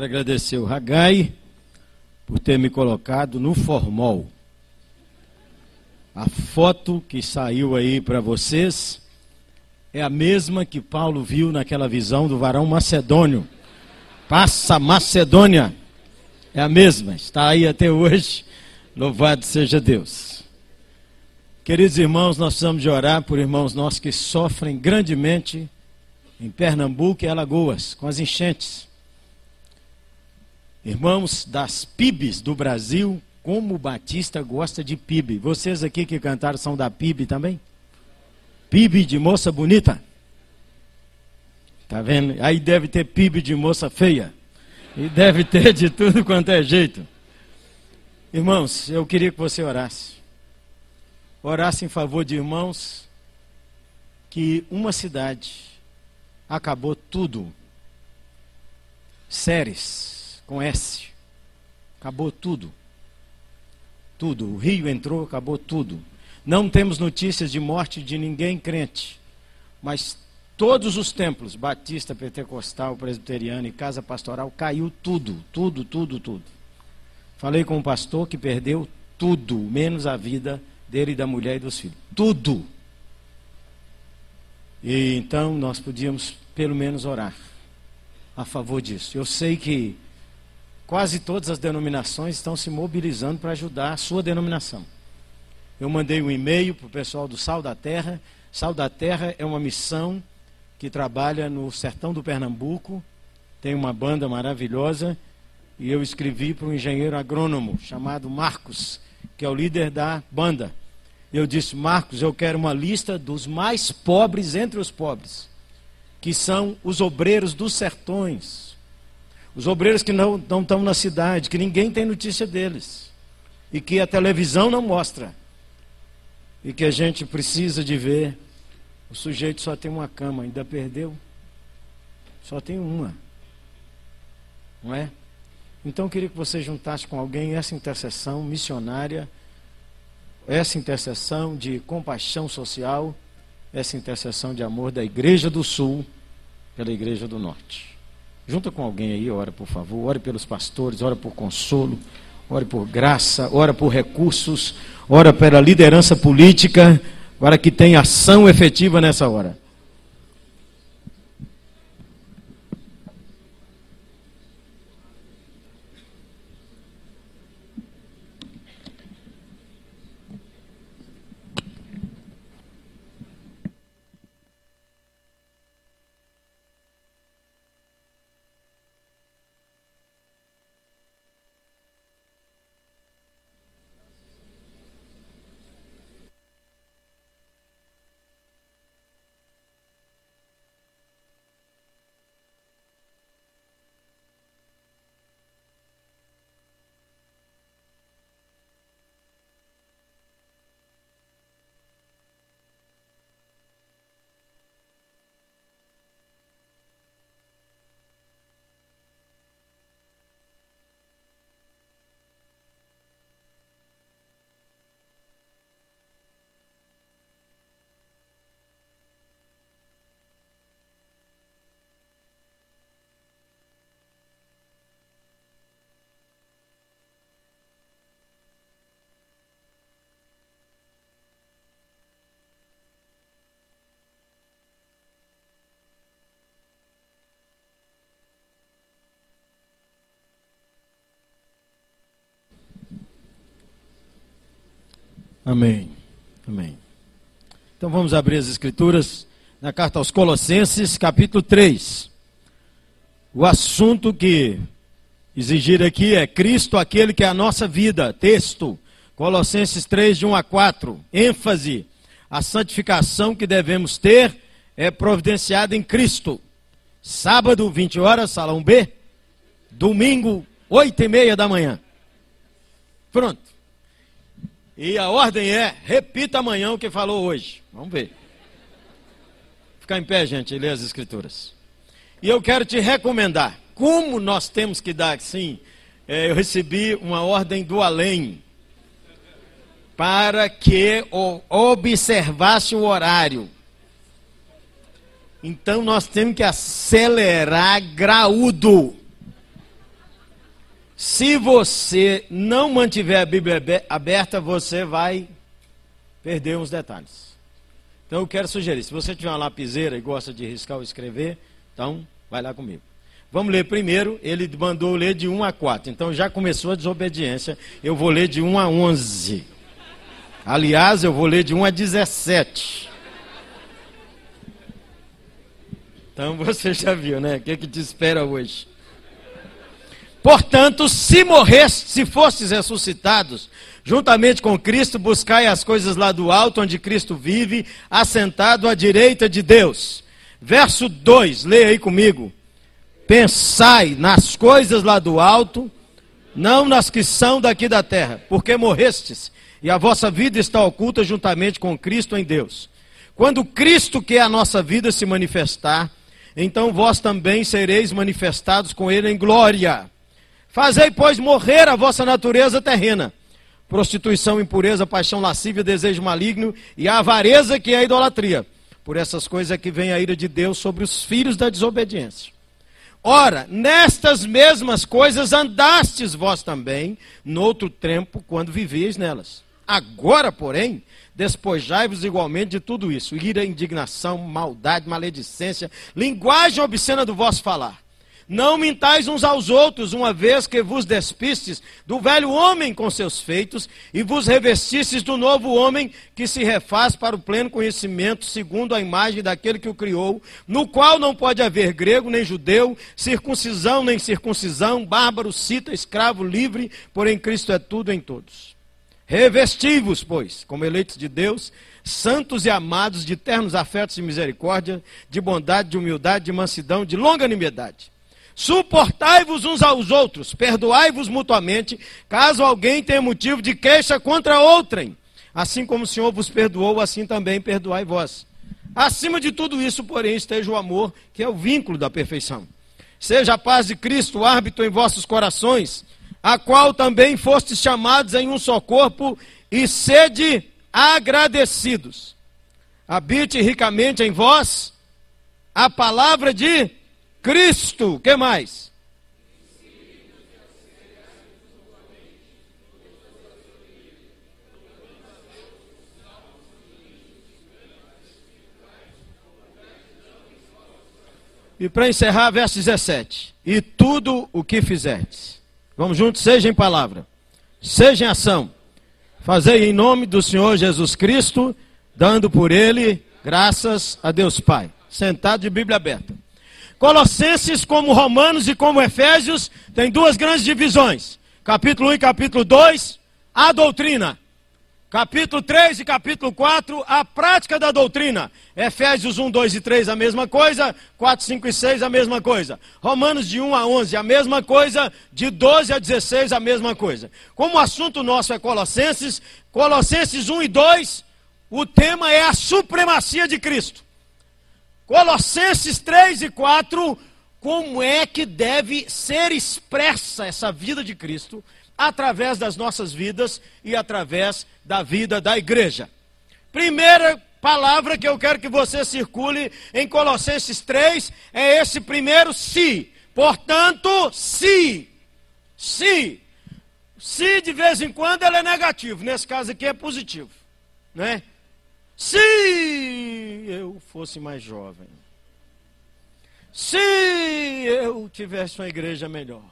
Quero agradecer o Ragai por ter me colocado no formol. A foto que saiu aí para vocês é a mesma que Paulo viu naquela visão do varão macedônio. Passa Macedônia. É a mesma, está aí até hoje. Louvado seja Deus. Queridos irmãos, nós precisamos de orar por irmãos nossos que sofrem grandemente em Pernambuco e Alagoas com as enchentes. Irmãos das PIBs do Brasil, como o Batista gosta de PIB. Vocês aqui que cantaram são da PIB também? PIB de moça bonita. Tá vendo? Aí deve ter PIB de moça feia. E deve ter de tudo quanto é jeito. Irmãos, eu queria que você orasse. Orasse em favor de irmãos que uma cidade acabou tudo. Séries com S. Acabou tudo. Tudo. O rio entrou, acabou tudo. Não temos notícias de morte de ninguém crente. Mas todos os templos, batista, pentecostal, presbiteriano e casa pastoral, caiu tudo, tudo, tudo, tudo. Falei com um pastor que perdeu tudo, menos a vida dele da mulher e dos filhos. Tudo. E então nós podíamos pelo menos orar a favor disso. Eu sei que quase todas as denominações estão se mobilizando para ajudar a sua denominação. Eu mandei um e-mail para o pessoal do Sal da Terra. Sal da Terra é uma missão que trabalha no sertão do Pernambuco, tem uma banda maravilhosa, e eu escrevi para um engenheiro agrônomo chamado Marcos, que é o líder da banda. Eu disse: Marcos, eu quero uma lista dos mais pobres entre os pobres, que são os obreiros dos sertões, os obreiros que não, não estão na cidade, que ninguém tem notícia deles. E que a televisão não mostra. E que a gente precisa de ver. O sujeito só tem uma cama, ainda perdeu. Só tem uma. Não é? Então eu queria que você juntasse com alguém essa intercessão missionária, essa intercessão de compaixão social, essa intercessão de amor da Igreja do Sul pela Igreja do Norte. Junta com alguém aí, ora por favor, ore pelos pastores, ora por consolo, ore por graça, ora por recursos, ora pela liderança política, para que tenha ação efetiva nessa hora. Amém. Amém. Então vamos abrir as escrituras na carta aos Colossenses, capítulo 3. O assunto que exigir aqui é Cristo, aquele que é a nossa vida. Texto, Colossenses 3, de 1 a 4. ênfase: a santificação que devemos ter é providenciada em Cristo. Sábado, 20 horas, salão B. Domingo, 8 e meia da manhã. Pronto. E a ordem é: repita amanhã o que falou hoje. Vamos ver. Ficar em pé, gente, e ler as Escrituras. E eu quero te recomendar como nós temos que dar, sim. É, eu recebi uma ordem do além para que observasse o horário. Então nós temos que acelerar graúdo. Se você não mantiver a Bíblia aberta, você vai perder uns detalhes. Então eu quero sugerir, se você tiver uma lapiseira e gosta de riscar ou escrever, então vai lá comigo. Vamos ler primeiro, ele mandou ler de 1 a 4. Então já começou a desobediência. Eu vou ler de 1 a 11. Aliás, eu vou ler de 1 a 17. Então você já viu, né? O que, é que te espera hoje? Portanto, se morresse, se fostes ressuscitados, juntamente com Cristo, buscai as coisas lá do alto, onde Cristo vive, assentado à direita de Deus. Verso 2, leia aí comigo. Pensai nas coisas lá do alto, não nas que são daqui da terra, porque morrestes, e a vossa vida está oculta juntamente com Cristo em Deus. Quando Cristo, que é a nossa vida, se manifestar, então vós também sereis manifestados com Ele em glória. Fazei, pois, morrer a vossa natureza terrena. Prostituição, impureza, paixão lascívia, desejo maligno e a avareza que é a idolatria. Por essas coisas é que vem a ira de Deus sobre os filhos da desobediência. Ora, nestas mesmas coisas andastes vós também, noutro tempo, quando vivíeis nelas. Agora, porém, despojai-vos igualmente de tudo isso: ira, indignação, maldade, maledicência, linguagem obscena do vosso falar não mintais uns aos outros, uma vez que vos despistes do velho homem com seus feitos e vos revestistes do novo homem que se refaz para o pleno conhecimento, segundo a imagem daquele que o criou, no qual não pode haver grego nem judeu, circuncisão nem circuncisão, bárbaro, cita, escravo, livre, porém Cristo é tudo em todos. Revesti-vos, pois, como eleitos de Deus, santos e amados, de ternos afetos e misericórdia, de bondade, de humildade, de mansidão, de longanimidade Suportai-vos uns aos outros, perdoai-vos mutuamente, caso alguém tenha motivo de queixa contra outrem. Assim como o Senhor vos perdoou, assim também perdoai vós. Acima de tudo isso, porém, esteja o amor, que é o vínculo da perfeição. Seja a paz de Cristo árbitro em vossos corações, a qual também fostes chamados em um só corpo, e sede agradecidos. Habite ricamente em vós a palavra de Cristo, que mais? E para encerrar, verso 17: E tudo o que fizerdes, vamos juntos, seja em palavra, seja em ação, fazei em nome do Senhor Jesus Cristo, dando por ele graças a Deus Pai. Sentado de Bíblia aberta. Colossenses, como Romanos e como Efésios, tem duas grandes divisões. Capítulo 1 e capítulo 2, a doutrina. Capítulo 3 e capítulo 4, a prática da doutrina. Efésios 1, 2 e 3, a mesma coisa. 4, 5 e 6, a mesma coisa. Romanos de 1 a 11, a mesma coisa. De 12 a 16, a mesma coisa. Como o assunto nosso é Colossenses, Colossenses 1 e 2, o tema é a supremacia de Cristo. Colossenses 3 e 4, como é que deve ser expressa essa vida de Cristo através das nossas vidas e através da vida da igreja. Primeira palavra que eu quero que você circule em Colossenses 3 é esse primeiro se. Portanto, se. Se. Se de vez em quando ele é negativo, nesse caso aqui é positivo, né? Se eu fosse mais jovem, se eu tivesse uma igreja melhor,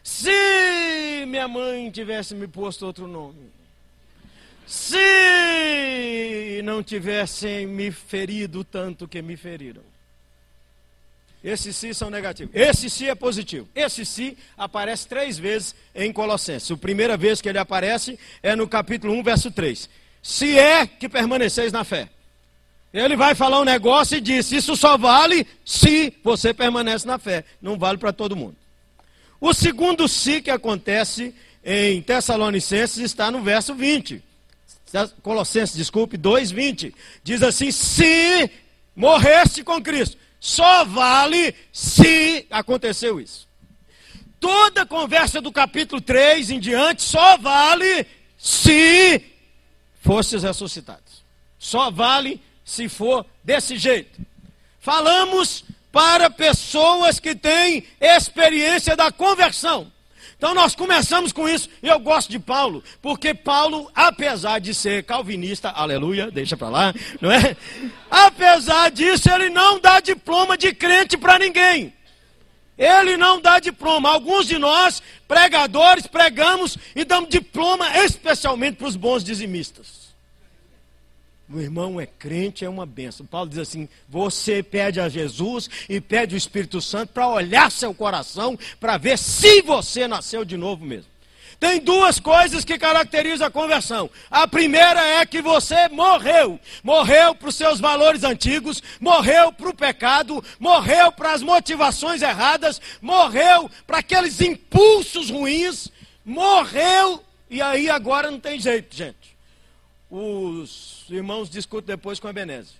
se minha mãe tivesse me posto outro nome, se não tivessem me ferido tanto que me feriram. Esses si são negativos. Esse si é positivo. Esse si aparece três vezes em Colossenses. A primeira vez que ele aparece é no capítulo 1, verso 3 se é que permaneceis na fé. Ele vai falar um negócio e diz: Isso só vale se você permanece na fé. Não vale para todo mundo. O segundo se que acontece em Tessalonicenses está no verso 20. Colossenses, desculpe, 2,20. Diz assim: Se morreste com Cristo, só vale se aconteceu isso. Toda conversa do capítulo 3 em diante só vale se fostes ressuscitados. Só vale se for desse jeito. Falamos para pessoas que têm experiência da conversão. Então nós começamos com isso, eu gosto de Paulo, porque Paulo, apesar de ser calvinista, aleluia, deixa para lá, não é? Apesar disso, ele não dá diploma de crente para ninguém. Ele não dá diploma. Alguns de nós, pregadores, pregamos e damos diploma especialmente para os bons dizimistas. O irmão é crente, é uma benção. Paulo diz assim: você pede a Jesus e pede o Espírito Santo para olhar seu coração, para ver se você nasceu de novo mesmo. Tem duas coisas que caracterizam a conversão. A primeira é que você morreu. Morreu para os seus valores antigos, morreu para o pecado, morreu para as motivações erradas, morreu para aqueles impulsos ruins, morreu, e aí agora não tem jeito, gente. Os irmãos discutem depois com a Benese.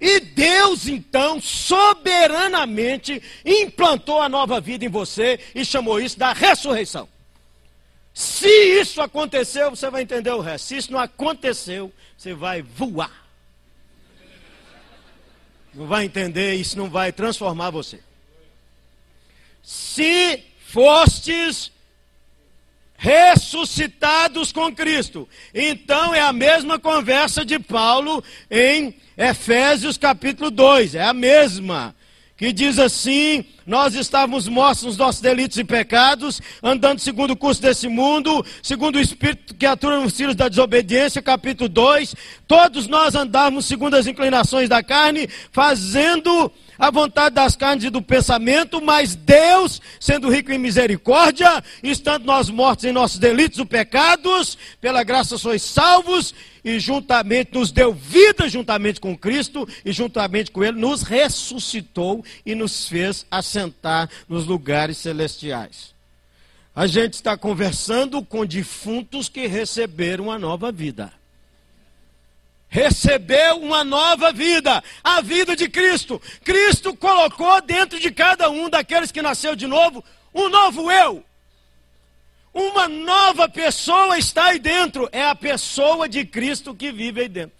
E Deus, então, soberanamente implantou a nova vida em você e chamou isso da ressurreição. Se isso aconteceu, você vai entender o resto. Se isso não aconteceu, você vai voar. Não vai entender, isso não vai transformar você. Se fostes ressuscitados com Cristo. Então é a mesma conversa de Paulo em Efésios capítulo 2, é a mesma. Que diz assim: Nós estávamos mortos nos nossos delitos e pecados, andando segundo o curso desse mundo, segundo o espírito que atua nos filhos da desobediência, capítulo 2. Todos nós andávamos segundo as inclinações da carne, fazendo a vontade das carnes e do pensamento, mas Deus, sendo rico em misericórdia, estando nós mortos em nossos delitos e pecados, pela graça sois salvos, e juntamente nos deu vida juntamente com Cristo, e juntamente com Ele nos ressuscitou e nos fez assentar nos lugares celestiais. A gente está conversando com defuntos que receberam a nova vida recebeu uma nova vida, a vida de Cristo. Cristo colocou dentro de cada um daqueles que nasceu de novo um novo eu. Uma nova pessoa está aí dentro, é a pessoa de Cristo que vive aí dentro.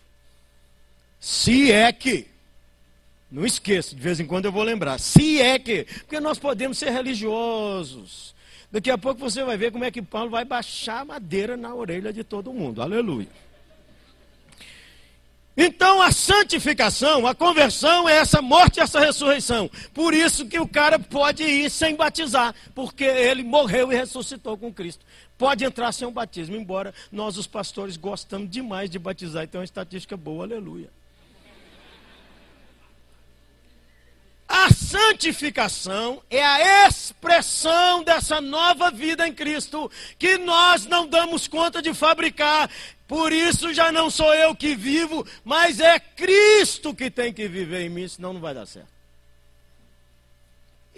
Se é que, não esqueça, de vez em quando eu vou lembrar, se é que, porque nós podemos ser religiosos. Daqui a pouco você vai ver como é que Paulo vai baixar madeira na orelha de todo mundo. Aleluia. Então a santificação, a conversão é essa morte e essa ressurreição. Por isso que o cara pode ir sem batizar, porque ele morreu e ressuscitou com Cristo. Pode entrar sem um batismo, embora nós os pastores gostamos demais de batizar, então é uma estatística boa, aleluia. A santificação é a expressão dessa nova vida em Cristo, que nós não damos conta de fabricar. Por isso já não sou eu que vivo, mas é Cristo que tem que viver em mim, senão não vai dar certo.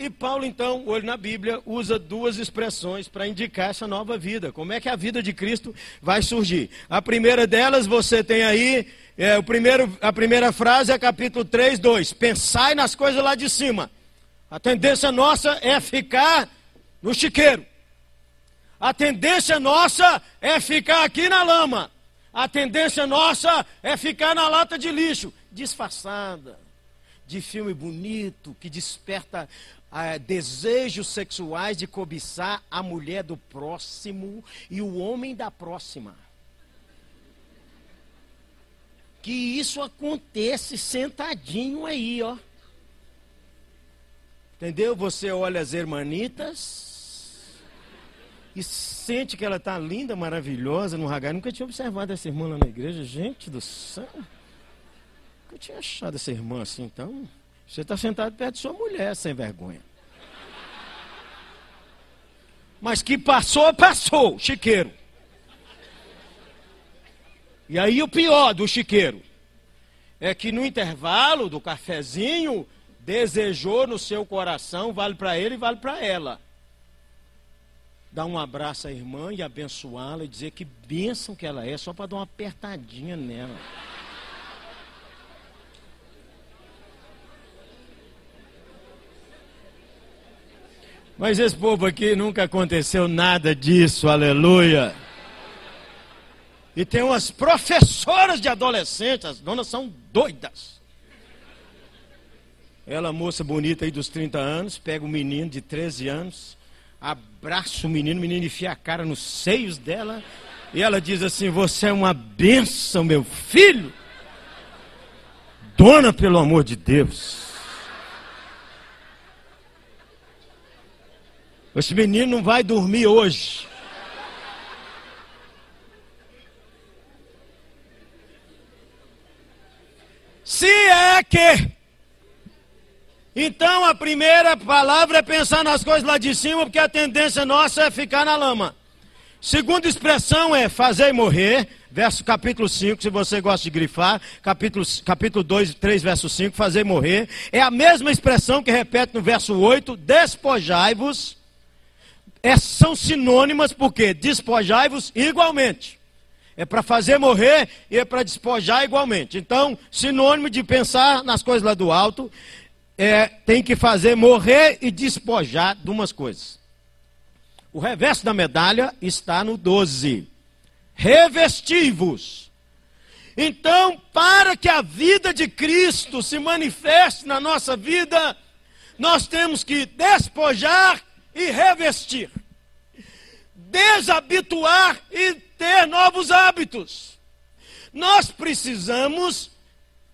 E Paulo, então, olho na Bíblia, usa duas expressões para indicar essa nova vida. Como é que a vida de Cristo vai surgir? A primeira delas, você tem aí, é, o primeiro, a primeira frase é capítulo 3, 2. Pensai nas coisas lá de cima. A tendência nossa é ficar no chiqueiro. A tendência nossa é ficar aqui na lama. A tendência nossa é ficar na lata de lixo, disfarçada, de filme bonito, que desperta ah, desejos sexuais de cobiçar a mulher do próximo e o homem da próxima. Que isso acontece sentadinho aí, ó. Entendeu? Você olha as hermanitas e sente que ela está linda, maravilhosa no ragar. Nunca tinha observado essa irmã lá na igreja. Gente do céu. Nunca tinha achado essa irmã assim, então. Você está sentado perto de sua mulher, sem vergonha. Mas que passou, passou, chiqueiro. E aí o pior do chiqueiro é que no intervalo do cafezinho desejou no seu coração, vale para ele e vale para ela. Dar um abraço à irmã e abençoá-la e dizer que bênção que ela é, só para dar uma apertadinha nela. Mas esse povo aqui nunca aconteceu nada disso, aleluia. E tem umas professoras de adolescentes, as donas são doidas. Ela, moça bonita aí dos 30 anos, pega o menino de 13 anos, abraça o menino, o menino enfia a cara nos seios dela, e ela diz assim: Você é uma bênção, meu filho. Dona, pelo amor de Deus. Esse menino não vai dormir hoje. Se é que. Então a primeira palavra é pensar nas coisas lá de cima, porque a tendência nossa é ficar na lama. Segunda expressão é fazer morrer, verso capítulo 5, se você gosta de grifar, capítulo, capítulo 2, 3, verso 5, fazer morrer. É a mesma expressão que repete no verso 8, despojai-vos. É, são sinônimas porque despojai-vos igualmente. É para fazer morrer e é para despojar igualmente. Então, sinônimo de pensar nas coisas lá do alto, é, tem que fazer morrer e despojar de umas coisas. O reverso da medalha está no 12. Revestivos. Então, para que a vida de Cristo se manifeste na nossa vida, nós temos que despojar e revestir. Desabituar e ter novos hábitos. Nós precisamos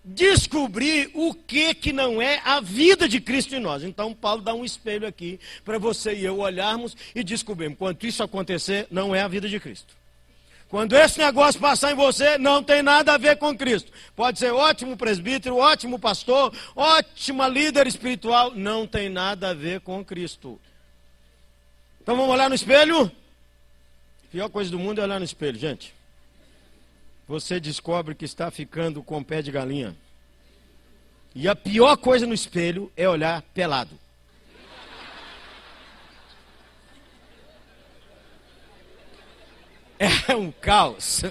descobrir o que que não é a vida de Cristo em nós. Então Paulo dá um espelho aqui para você e eu olharmos e descobrirmos. Quando isso acontecer, não é a vida de Cristo. Quando esse negócio passar em você, não tem nada a ver com Cristo. Pode ser ótimo presbítero, ótimo pastor, ótima líder espiritual, não tem nada a ver com Cristo. Então vamos olhar no espelho? A pior coisa do mundo é olhar no espelho, gente você descobre que está ficando com pé de galinha. E a pior coisa no espelho é olhar pelado. É um caos.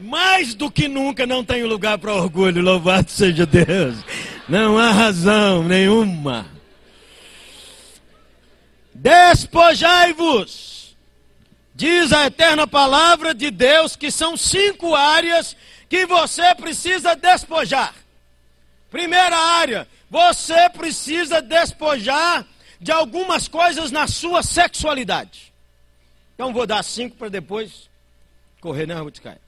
Mais do que nunca não tenho lugar para orgulho, louvado seja Deus. Não há razão nenhuma. Despojai-vos, diz a eterna palavra de Deus, que são cinco áreas que você precisa despojar. Primeira área, você precisa despojar de algumas coisas na sua sexualidade. Então vou dar cinco para depois correr, né, Ruth Caio?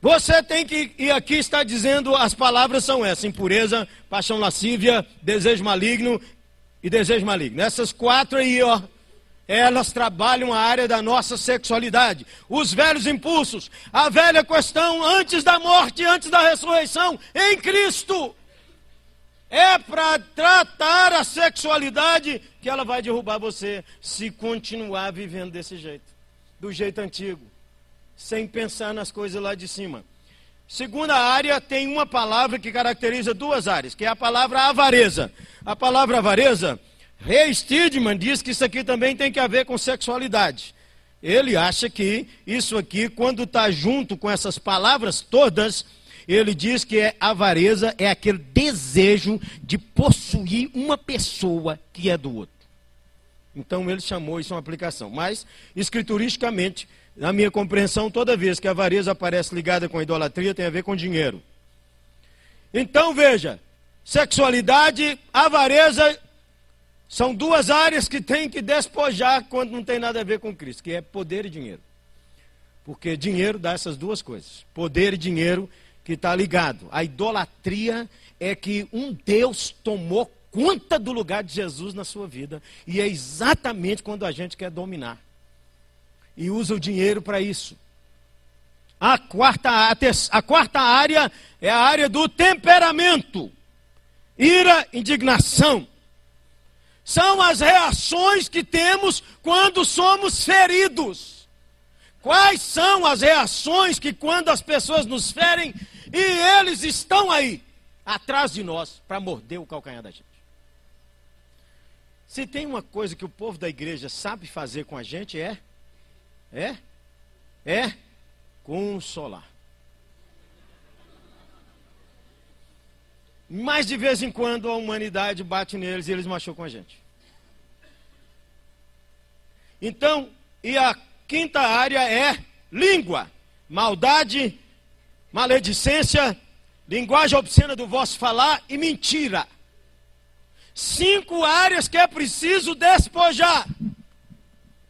Você tem que, e aqui está dizendo, as palavras são essas: impureza, paixão lascívia, desejo maligno e desejo maligno. Essas quatro aí, ó, elas trabalham a área da nossa sexualidade. Os velhos impulsos, a velha questão antes da morte, antes da ressurreição, em Cristo. É para tratar a sexualidade que ela vai derrubar você se continuar vivendo desse jeito, do jeito antigo sem pensar nas coisas lá de cima. Segunda área tem uma palavra que caracteriza duas áreas, que é a palavra avareza. A palavra avareza, Rei Stidman diz que isso aqui também tem que ver com sexualidade. Ele acha que isso aqui, quando está junto com essas palavras todas, ele diz que é avareza é aquele desejo de possuir uma pessoa que é do outro. Então ele chamou isso uma aplicação. Mas, escrituristicamente, na minha compreensão, toda vez que a avareza aparece ligada com a idolatria, tem a ver com dinheiro. Então veja, sexualidade, avareza são duas áreas que tem que despojar quando não tem nada a ver com Cristo, que é poder e dinheiro. Porque dinheiro dá essas duas coisas. Poder e dinheiro que está ligado. A idolatria é que um Deus tomou conta do lugar de Jesus na sua vida. E é exatamente quando a gente quer dominar e usa o dinheiro para isso. A quarta, a, a quarta área é a área do temperamento. Ira, indignação. São as reações que temos quando somos feridos. Quais são as reações que quando as pessoas nos ferem e eles estão aí, atrás de nós, para morder o calcanhar da gente? Se tem uma coisa que o povo da igreja sabe fazer com a gente é é? É consolar. Mas de vez em quando a humanidade bate neles e eles machucam a gente. Então, e a quinta área é língua, maldade, maledicência, linguagem obscena do vosso falar e mentira. Cinco áreas que é preciso despojar.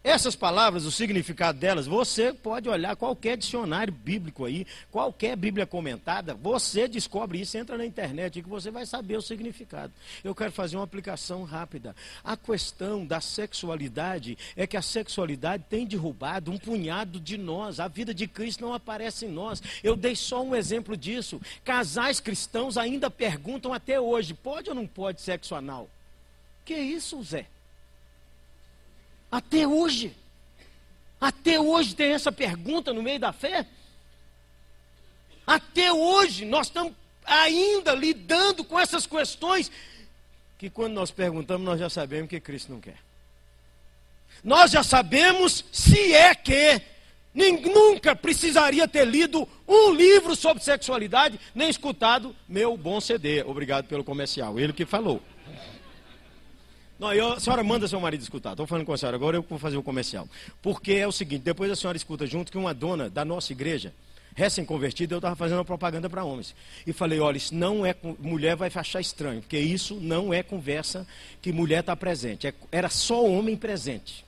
Essas palavras, o significado delas, você pode olhar qualquer dicionário bíblico aí, qualquer Bíblia comentada, você descobre isso, entra na internet e que você vai saber o significado. Eu quero fazer uma aplicação rápida. A questão da sexualidade é que a sexualidade tem derrubado um punhado de nós, a vida de Cristo não aparece em nós. Eu dei só um exemplo disso. Casais cristãos ainda perguntam até hoje: pode ou não pode sexo anal? Que isso, Zé? Até hoje. Até hoje tem essa pergunta no meio da fé. Até hoje nós estamos ainda lidando com essas questões que quando nós perguntamos nós já sabemos que Cristo não quer. Nós já sabemos se é que nem, nunca precisaria ter lido um livro sobre sexualidade, nem escutado meu bom CD. Obrigado pelo comercial. Ele que falou. Não, eu, a senhora manda seu marido escutar. Estou falando com a senhora, agora eu vou fazer o comercial. Porque é o seguinte, depois a senhora escuta junto que uma dona da nossa igreja, recém-convertida, eu estava fazendo uma propaganda para homens. E falei, olha, isso não é. Mulher vai achar estranho, porque isso não é conversa que mulher está presente. É, era só homem presente.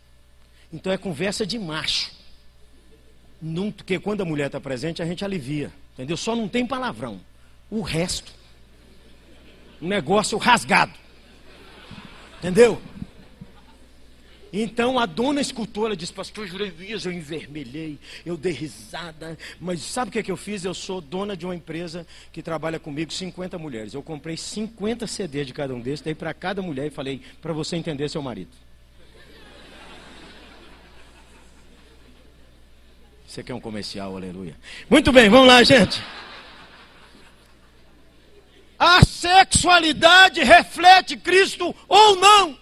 Então é conversa de macho. Não, porque quando a mulher está presente, a gente alivia. Entendeu? Só não tem palavrão. O resto. Um negócio rasgado. Entendeu? Então a dona escutou, ela disse, pastor Jeremias, eu envermelhei, eu dei risada, mas sabe o que, é que eu fiz? Eu sou dona de uma empresa que trabalha comigo, 50 mulheres. Eu comprei 50 CDs de cada um desses, dei para cada mulher e falei, para você entender seu marido. Você quer um comercial, aleluia. Muito bem, vamos lá, gente. A sexualidade reflete Cristo ou não?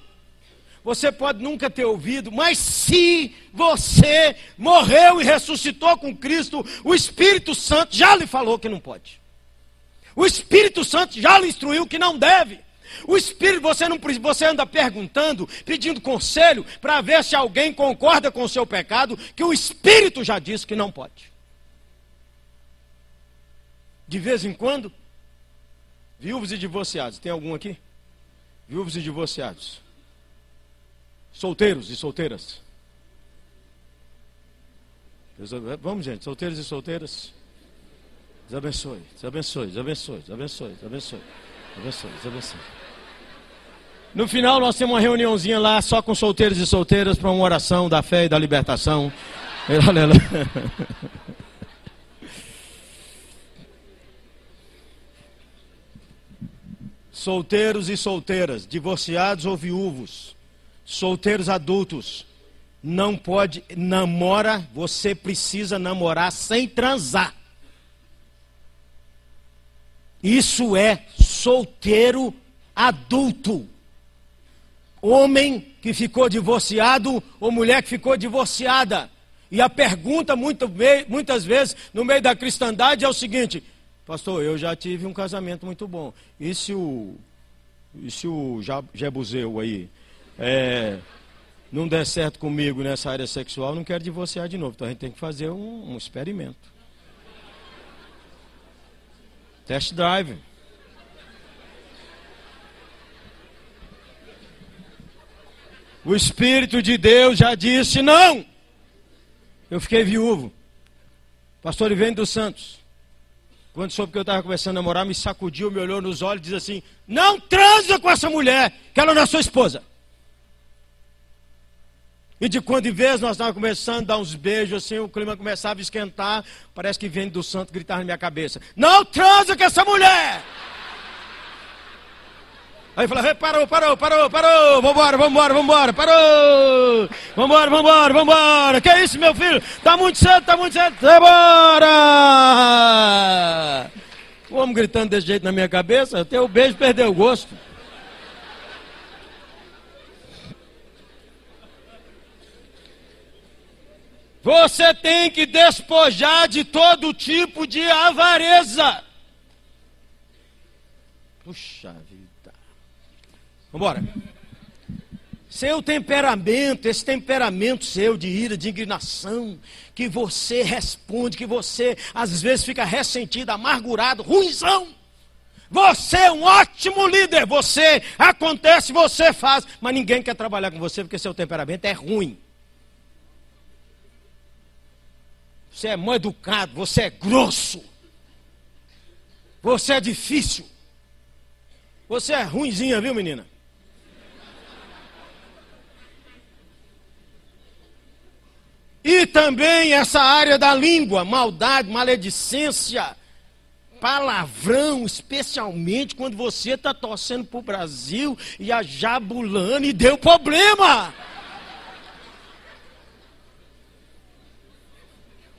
Você pode nunca ter ouvido, mas se você morreu e ressuscitou com Cristo, o Espírito Santo já lhe falou que não pode. O Espírito Santo já lhe instruiu que não deve. O Espírito, você não você anda perguntando, pedindo conselho para ver se alguém concorda com o seu pecado, que o Espírito já disse que não pode. De vez em quando, Viúvos e divorciados. Tem algum aqui? Viúvos e divorciados. Solteiros e solteiras. Vamos, gente, solteiros e solteiras. Deus abençoe, Deus abençoe, Deus abençoe, Deus abençoe, Deus abençoe, Deus abençoe, Deus abençoe. No final nós temos uma reuniãozinha lá só com solteiros e solteiras para uma oração da fé e da libertação. Aleluia. Solteiros e solteiras, divorciados ou viúvos, solteiros adultos, não pode, namora, você precisa namorar sem transar. Isso é solteiro adulto. Homem que ficou divorciado ou mulher que ficou divorciada. E a pergunta muito, muitas vezes no meio da cristandade é o seguinte: Pastor, eu já tive um casamento muito bom. E se o, e se o Jebuseu aí é, não der certo comigo nessa área sexual, não quero divorciar de novo. Então a gente tem que fazer um, um experimento. Test drive. O Espírito de Deus já disse não. Eu fiquei viúvo. Pastor Ivene dos Santos. Quando soube que eu estava começando a namorar, me sacudiu, me olhou nos olhos e disse assim: Não transa com essa mulher, que ela não é sua esposa. E de quando em vez nós estávamos começando a dar uns beijos assim, o clima começava a esquentar, parece que vem do santo gritar na minha cabeça: Não transa com essa mulher! Aí fala, parou, parou, parou, parou, vambora, vambora, vambora, parou, vambora, vambora, vambora, que é isso, meu filho? Tá muito cedo, tá muito cedo, vambora! O homem gritando desse jeito na minha cabeça, até o beijo perdeu o gosto. Você tem que despojar de todo tipo de avareza. Puxa embora. Seu temperamento, esse temperamento seu de ira, de indignação, que você responde, que você às vezes fica ressentido, amargurado, ruimzão. Você é um ótimo líder, você acontece, você faz, mas ninguém quer trabalhar com você porque seu temperamento é ruim. Você é mal educado, você é grosso. Você é difícil. Você é ruinzinha, viu, menina? E também essa área da língua, maldade, maledicência, palavrão, especialmente quando você está torcendo para o Brasil e a Jabulani deu problema.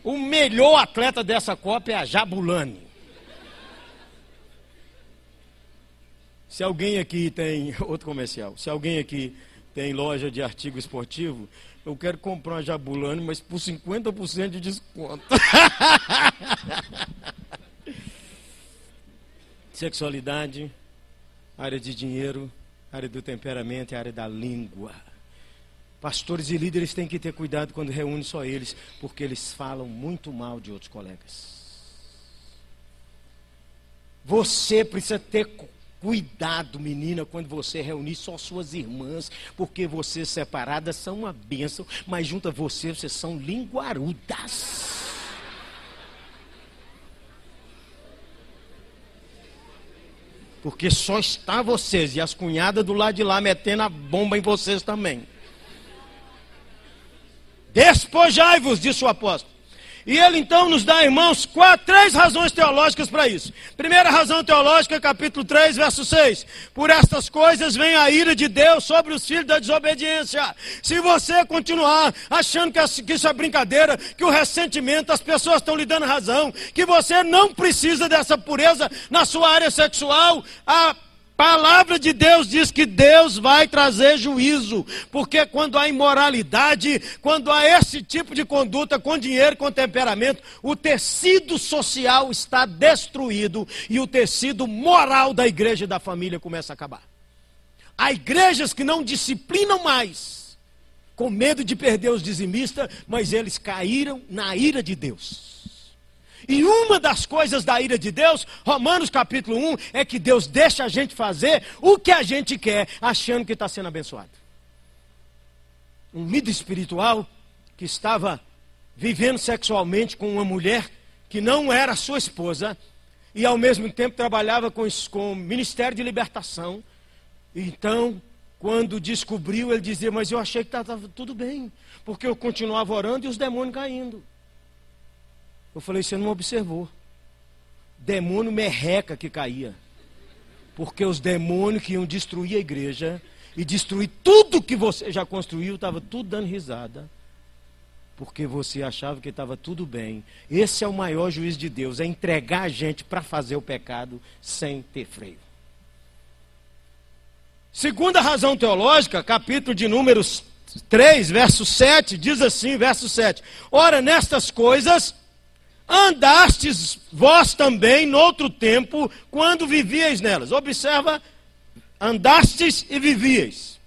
O melhor atleta dessa Copa é a Jabulani. Se alguém aqui tem outro comercial, se alguém aqui tem loja de artigo esportivo, eu quero comprar uma Jabulani, mas por 50% de desconto. Sexualidade, área de dinheiro, área do temperamento e área da língua. Pastores e líderes têm que ter cuidado quando reúnem só eles, porque eles falam muito mal de outros colegas. Você precisa ter Cuidado, menina, quando você reunir só suas irmãs, porque vocês separadas são uma bênção, mas junto a você, vocês são linguarudas. Porque só está vocês e as cunhadas do lado de lá metendo a bomba em vocês também. Despojai-vos, disse o apóstolo. E ele então nos dá, irmãos, quatro, três razões teológicas para isso. Primeira razão teológica, capítulo 3, verso 6. Por estas coisas vem a ira de Deus sobre os filhos da desobediência. Se você continuar achando que isso é brincadeira, que o ressentimento, as pessoas estão lhe dando razão, que você não precisa dessa pureza na sua área sexual, a palavra de Deus diz que Deus vai trazer juízo, porque quando há imoralidade, quando há esse tipo de conduta com dinheiro, com temperamento, o tecido social está destruído e o tecido moral da igreja e da família começa a acabar. Há igrejas que não disciplinam mais, com medo de perder os dizimistas, mas eles caíram na ira de Deus. E uma das coisas da ira de Deus, Romanos capítulo 1, é que Deus deixa a gente fazer o que a gente quer, achando que está sendo abençoado. Um líder espiritual que estava vivendo sexualmente com uma mulher que não era sua esposa, e ao mesmo tempo trabalhava com, com o Ministério de Libertação. Então, quando descobriu, ele dizia: Mas eu achei que estava tudo bem, porque eu continuava orando e os demônios caindo. Eu falei, você não observou. Demônio merreca que caía. Porque os demônios que iam destruir a igreja e destruir tudo que você já construiu, estava tudo dando risada. Porque você achava que estava tudo bem. Esse é o maior juiz de Deus, é entregar a gente para fazer o pecado sem ter freio. Segunda razão teológica, capítulo de Números 3, verso 7, diz assim, verso 7. Ora, nestas coisas Andastes vós também noutro tempo, quando vivíeis nelas. Observa, andastes e vivíeis.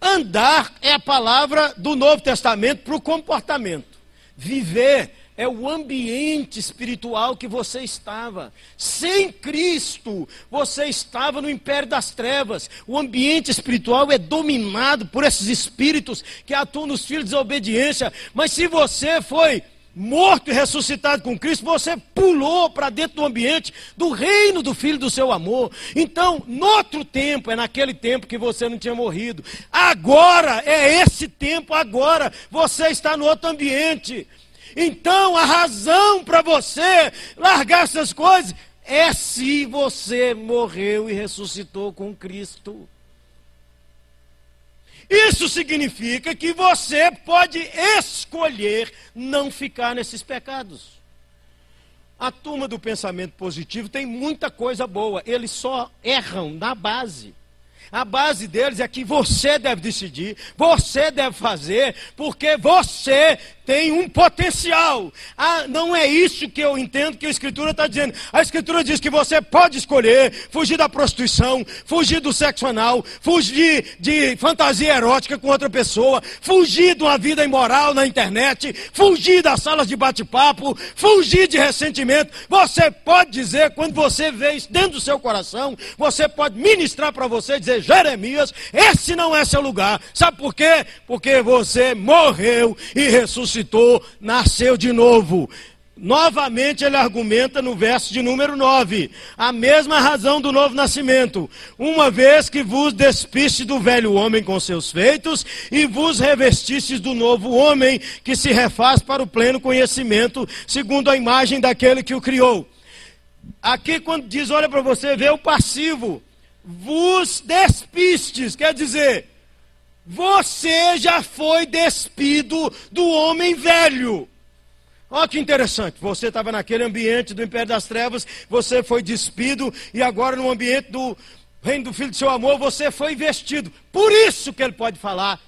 Andar é a palavra do Novo Testamento para o comportamento. Viver é o ambiente espiritual que você estava. Sem Cristo, você estava no império das trevas. O ambiente espiritual é dominado por esses espíritos que atuam nos filhos de desobediência. Mas se você foi morto e ressuscitado com Cristo, você pulou para dentro do ambiente do reino do Filho do seu amor. Então, no outro tempo, é naquele tempo que você não tinha morrido. Agora, é esse tempo, agora, você está no outro ambiente. Então, a razão para você largar essas coisas é se você morreu e ressuscitou com Cristo. Isso significa que você pode escolher não ficar nesses pecados. A turma do pensamento positivo tem muita coisa boa, eles só erram na base. A base deles é que você deve decidir, você deve fazer, porque você tem um potencial. Ah, não é isso que eu entendo que a Escritura está dizendo. A Escritura diz que você pode escolher fugir da prostituição, fugir do sexo anal, fugir de fantasia erótica com outra pessoa, fugir de uma vida imoral na internet, fugir das salas de bate-papo, fugir de ressentimento. Você pode dizer, quando você vê isso dentro do seu coração, você pode ministrar para você e Jeremias, esse não é seu lugar. Sabe por quê? Porque você morreu e ressuscitou ressuscitou, nasceu de novo. Novamente ele argumenta no verso de número 9, a mesma razão do novo nascimento, uma vez que vos despiste do velho homem com seus feitos e vos revestistes do novo homem que se refaz para o pleno conhecimento, segundo a imagem daquele que o criou. Aqui quando diz, olha para você, vê o passivo, vos despistes, quer dizer, você já foi despido do homem velho. Olha que interessante. Você estava naquele ambiente do Império das Trevas, você foi despido, e agora no ambiente do Reino do Filho do seu amor, você foi vestido. Por isso que ele pode falar: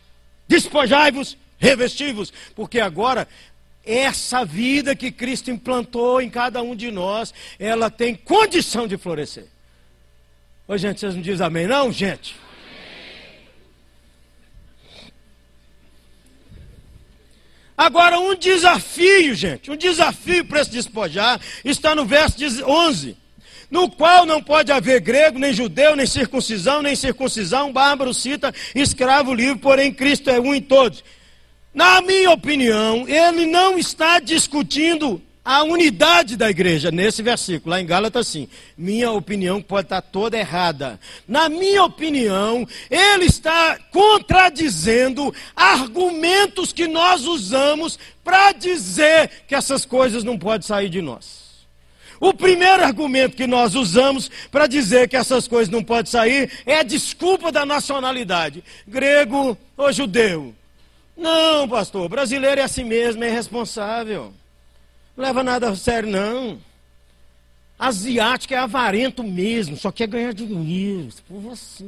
despojai-vos, revestivos, porque agora essa vida que Cristo implantou em cada um de nós, ela tem condição de florescer. Ô gente, vocês não dizem amém, não, gente? Agora, um desafio, gente, um desafio para se despojar, está no verso 11. No qual não pode haver grego, nem judeu, nem circuncisão, nem circuncisão, bárbaro, cita, escravo livre, porém Cristo é um em todos. Na minha opinião, ele não está discutindo a unidade da igreja nesse versículo, lá em Gálatas, sim. Minha opinião pode estar toda errada. Na minha opinião, ele está contradizendo argumentos que nós usamos para dizer que essas coisas não podem sair de nós. O primeiro argumento que nós usamos para dizer que essas coisas não podem sair é a desculpa da nacionalidade, grego ou judeu. Não, pastor, brasileiro é assim mesmo, é irresponsável. Leva nada a sério, não. Asiático é avarento mesmo, só quer ganhar dinheiro. Por você.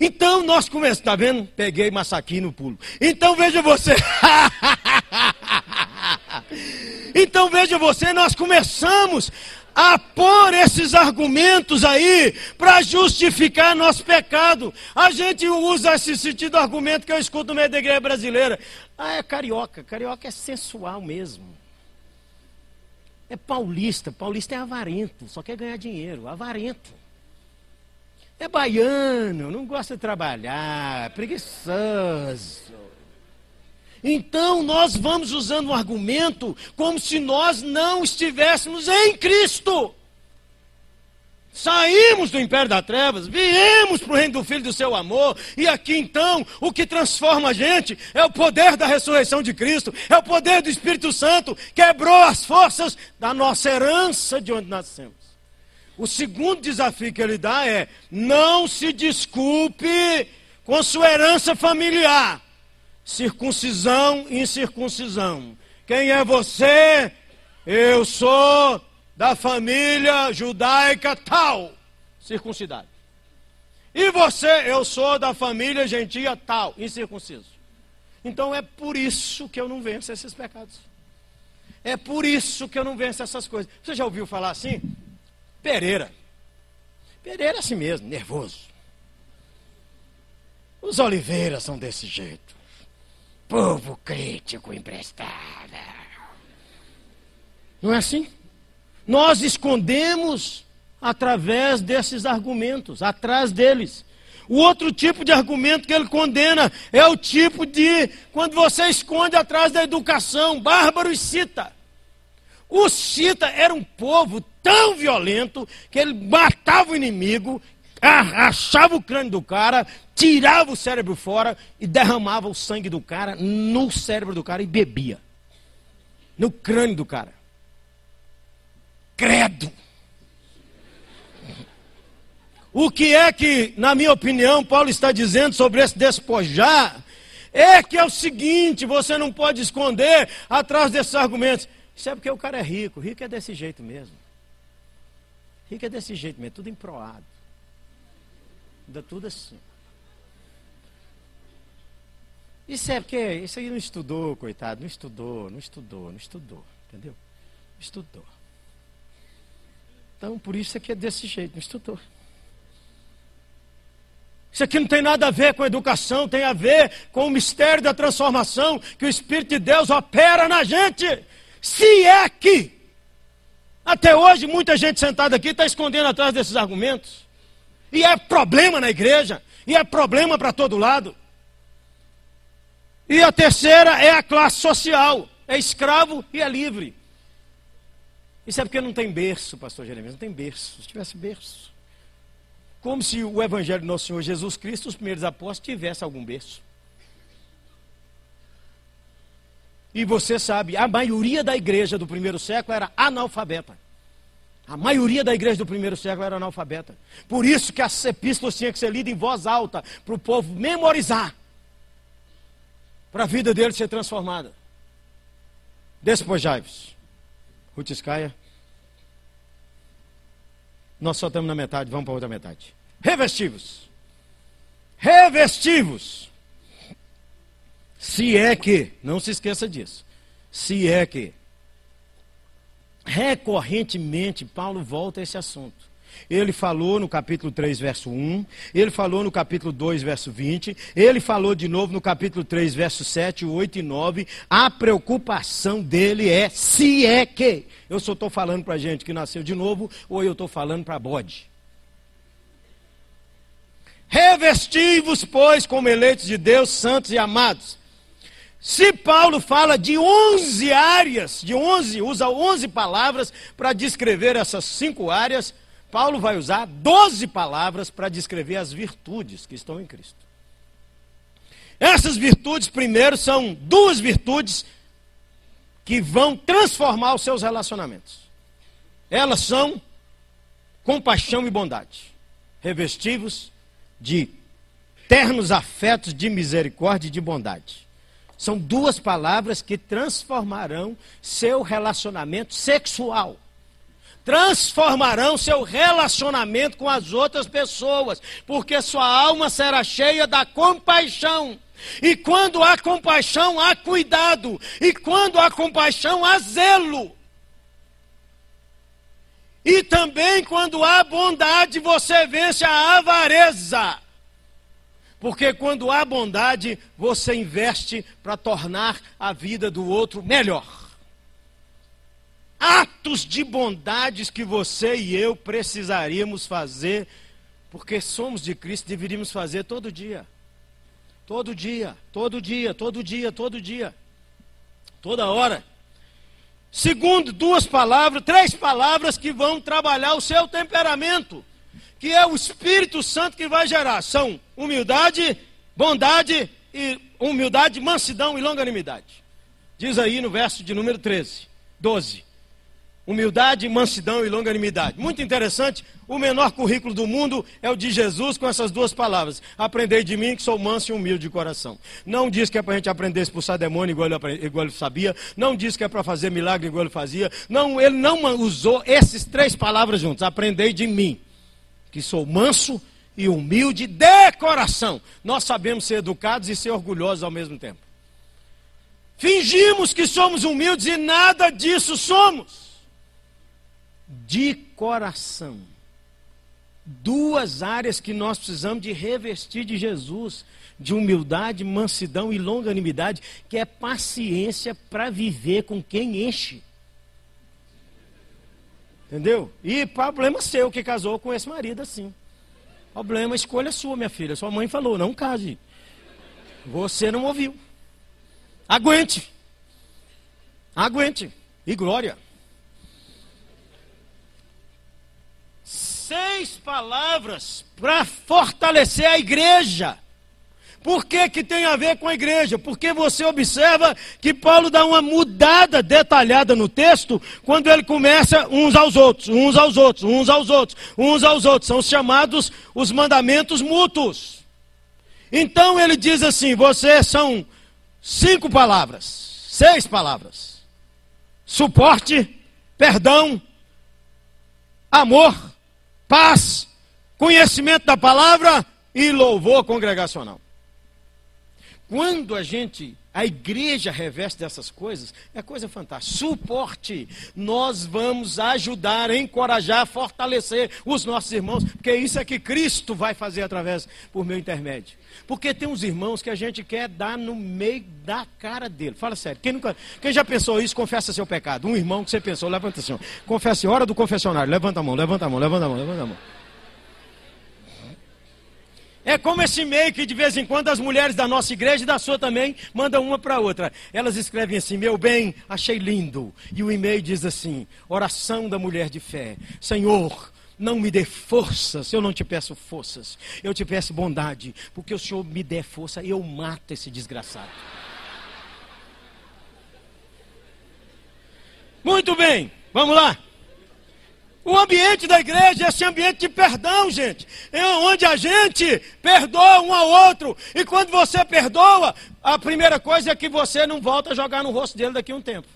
Então nós começamos, está vendo? Peguei massaqui no pulo. Então veja você. então veja você, nós começamos a pôr esses argumentos aí para justificar nosso pecado. A gente usa esse sentido argumento que eu escuto no meio da igreja brasileira. Ah, é carioca. Carioca é sensual mesmo. É paulista. Paulista é avarento, só quer ganhar dinheiro. Avarento. É baiano, não gosta de trabalhar, preguiçoso. Então nós vamos usando um argumento como se nós não estivéssemos em Cristo. Saímos do império das trevas, viemos para o reino do Filho do seu amor, e aqui então o que transforma a gente é o poder da ressurreição de Cristo, é o poder do Espírito Santo, quebrou as forças da nossa herança de onde nascemos. O segundo desafio que ele dá é: não se desculpe com sua herança familiar, circuncisão e incircuncisão. Quem é você? Eu sou da família judaica tal, circuncidado. E você, eu sou da família gentia tal, incircunciso. Então é por isso que eu não venço esses pecados. É por isso que eu não venço essas coisas. Você já ouviu falar assim? Pereira. Pereira é assim mesmo, nervoso. Os oliveiras são desse jeito. Povo crítico emprestado. Não é assim? Nós escondemos através desses argumentos, atrás deles. O outro tipo de argumento que ele condena é o tipo de quando você esconde atrás da educação, bárbaro e cita. O cita era um povo tão violento que ele matava o inimigo, achava o crânio do cara, tirava o cérebro fora e derramava o sangue do cara no cérebro do cara e bebia. No crânio do cara. Credo. O que é que, na minha opinião, Paulo está dizendo sobre esse despojar? É que é o seguinte: você não pode esconder atrás desses argumentos. Isso é porque o cara é rico. Rico é desse jeito mesmo. Rico é desse jeito mesmo, tudo emproado. Ainda tudo assim. Isso é porque isso aí não estudou, coitado, não estudou, não estudou, não estudou, entendeu? Não estudou. Então, por isso é que é desse jeito, não estudou. Isso aqui não tem nada a ver com educação, tem a ver com o mistério da transformação que o Espírito de Deus opera na gente. Se é que, até hoje, muita gente sentada aqui está escondendo atrás desses argumentos. E é problema na igreja, e é problema para todo lado. E a terceira é a classe social: é escravo e é livre. Isso é porque não tem berço, pastor Jeremias, não tem berço. Se tivesse berço. Como se o Evangelho do nosso Senhor Jesus Cristo, os primeiros apóstolos, tivesse algum berço. E você sabe, a maioria da igreja do primeiro século era analfabeta. A maioria da igreja do primeiro século era analfabeta. Por isso que as epístolas tinham que ser lidas em voz alta, para o povo memorizar, para a vida dele ser transformada. Despojai-vos. Rutiscaia. Nós só estamos na metade, vamos para outra metade. Revestivos. Revestivos. Se é que, não se esqueça disso. Se é que, recorrentemente, Paulo volta a esse assunto. Ele falou no capítulo 3, verso 1, ele falou no capítulo 2, verso 20, ele falou de novo no capítulo 3, verso 7, 8 e 9. A preocupação dele é se é que. Eu só estou falando para gente que nasceu de novo, ou eu estou falando para bode. Revestivos, pois, como eleitos de Deus, santos e amados. Se Paulo fala de 11 áreas, de 11, usa 11 palavras para descrever essas cinco áreas, Paulo vai usar 12 palavras para descrever as virtudes que estão em Cristo. Essas virtudes, primeiro, são duas virtudes que vão transformar os seus relacionamentos. Elas são compaixão e bondade, revestivos de ternos afetos de misericórdia e de bondade. São duas palavras que transformarão seu relacionamento sexual transformarão seu relacionamento com as outras pessoas, porque sua alma será cheia da compaixão. E quando há compaixão, há cuidado, e quando há compaixão, há zelo. E também quando há bondade, você vence a avareza. Porque quando há bondade, você investe para tornar a vida do outro melhor atos de bondades que você e eu precisaríamos fazer, porque somos de Cristo, deveríamos fazer todo dia. Todo dia, todo dia, todo dia, todo dia. Toda hora. Segundo, duas palavras, três palavras que vão trabalhar o seu temperamento, que é o Espírito Santo que vai gerar. São humildade, bondade e humildade, mansidão e longanimidade. Diz aí no verso de número 13, 12. Humildade, mansidão e longanimidade. Muito interessante. O menor currículo do mundo é o de Jesus com essas duas palavras. Aprendei de mim que sou manso e humilde de coração. Não diz que é para a gente aprender a expulsar demônio igual ele, igual ele sabia. Não diz que é para fazer milagre igual ele fazia. Não, ele não usou essas três palavras juntas. Aprendei de mim que sou manso e humilde de coração. Nós sabemos ser educados e ser orgulhosos ao mesmo tempo. Fingimos que somos humildes e nada disso somos de coração. Duas áreas que nós precisamos de revestir de Jesus, de humildade, mansidão e longanimidade, que é paciência para viver com quem enche. Entendeu? E problema seu que casou com esse marido assim. Problema, escolha sua, minha filha. Sua mãe falou, não case. Você não ouviu. Aguente. Aguente. E glória. seis palavras para fortalecer a igreja. Por que, que tem a ver com a igreja? Porque você observa que Paulo dá uma mudada detalhada no texto quando ele começa uns aos outros, uns aos outros, uns aos outros, uns aos outros. São os chamados os mandamentos mútuos. Então ele diz assim: vocês são cinco palavras, seis palavras: suporte, perdão, amor, paz, conhecimento da palavra e louvor congregacional. Quando a gente, a igreja reveste dessas coisas, é coisa fantástica. Suporte. Nós vamos ajudar, encorajar, fortalecer os nossos irmãos, porque isso é que Cristo vai fazer através, por meu intermédio. Porque tem uns irmãos que a gente quer dar no meio da cara dele. Fala sério. Quem, nunca, quem já pensou isso, confessa seu pecado. Um irmão que você pensou, levanta assim. Confesse, hora do confessionário. Levanta a mão, levanta a mão, levanta a mão, levanta a mão. É como esse e-mail que de vez em quando as mulheres da nossa igreja e da sua também mandam uma para outra. Elas escrevem assim: Meu bem, achei lindo. E o e-mail diz assim: Oração da mulher de fé. Senhor, não me dê forças, eu não te peço forças, eu te peço bondade, porque o Senhor me der força, eu mato esse desgraçado. Muito bem, vamos lá. O ambiente da igreja é esse ambiente de perdão, gente. É onde a gente perdoa um ao outro. E quando você perdoa, a primeira coisa é que você não volta a jogar no rosto dele daqui a um tempo.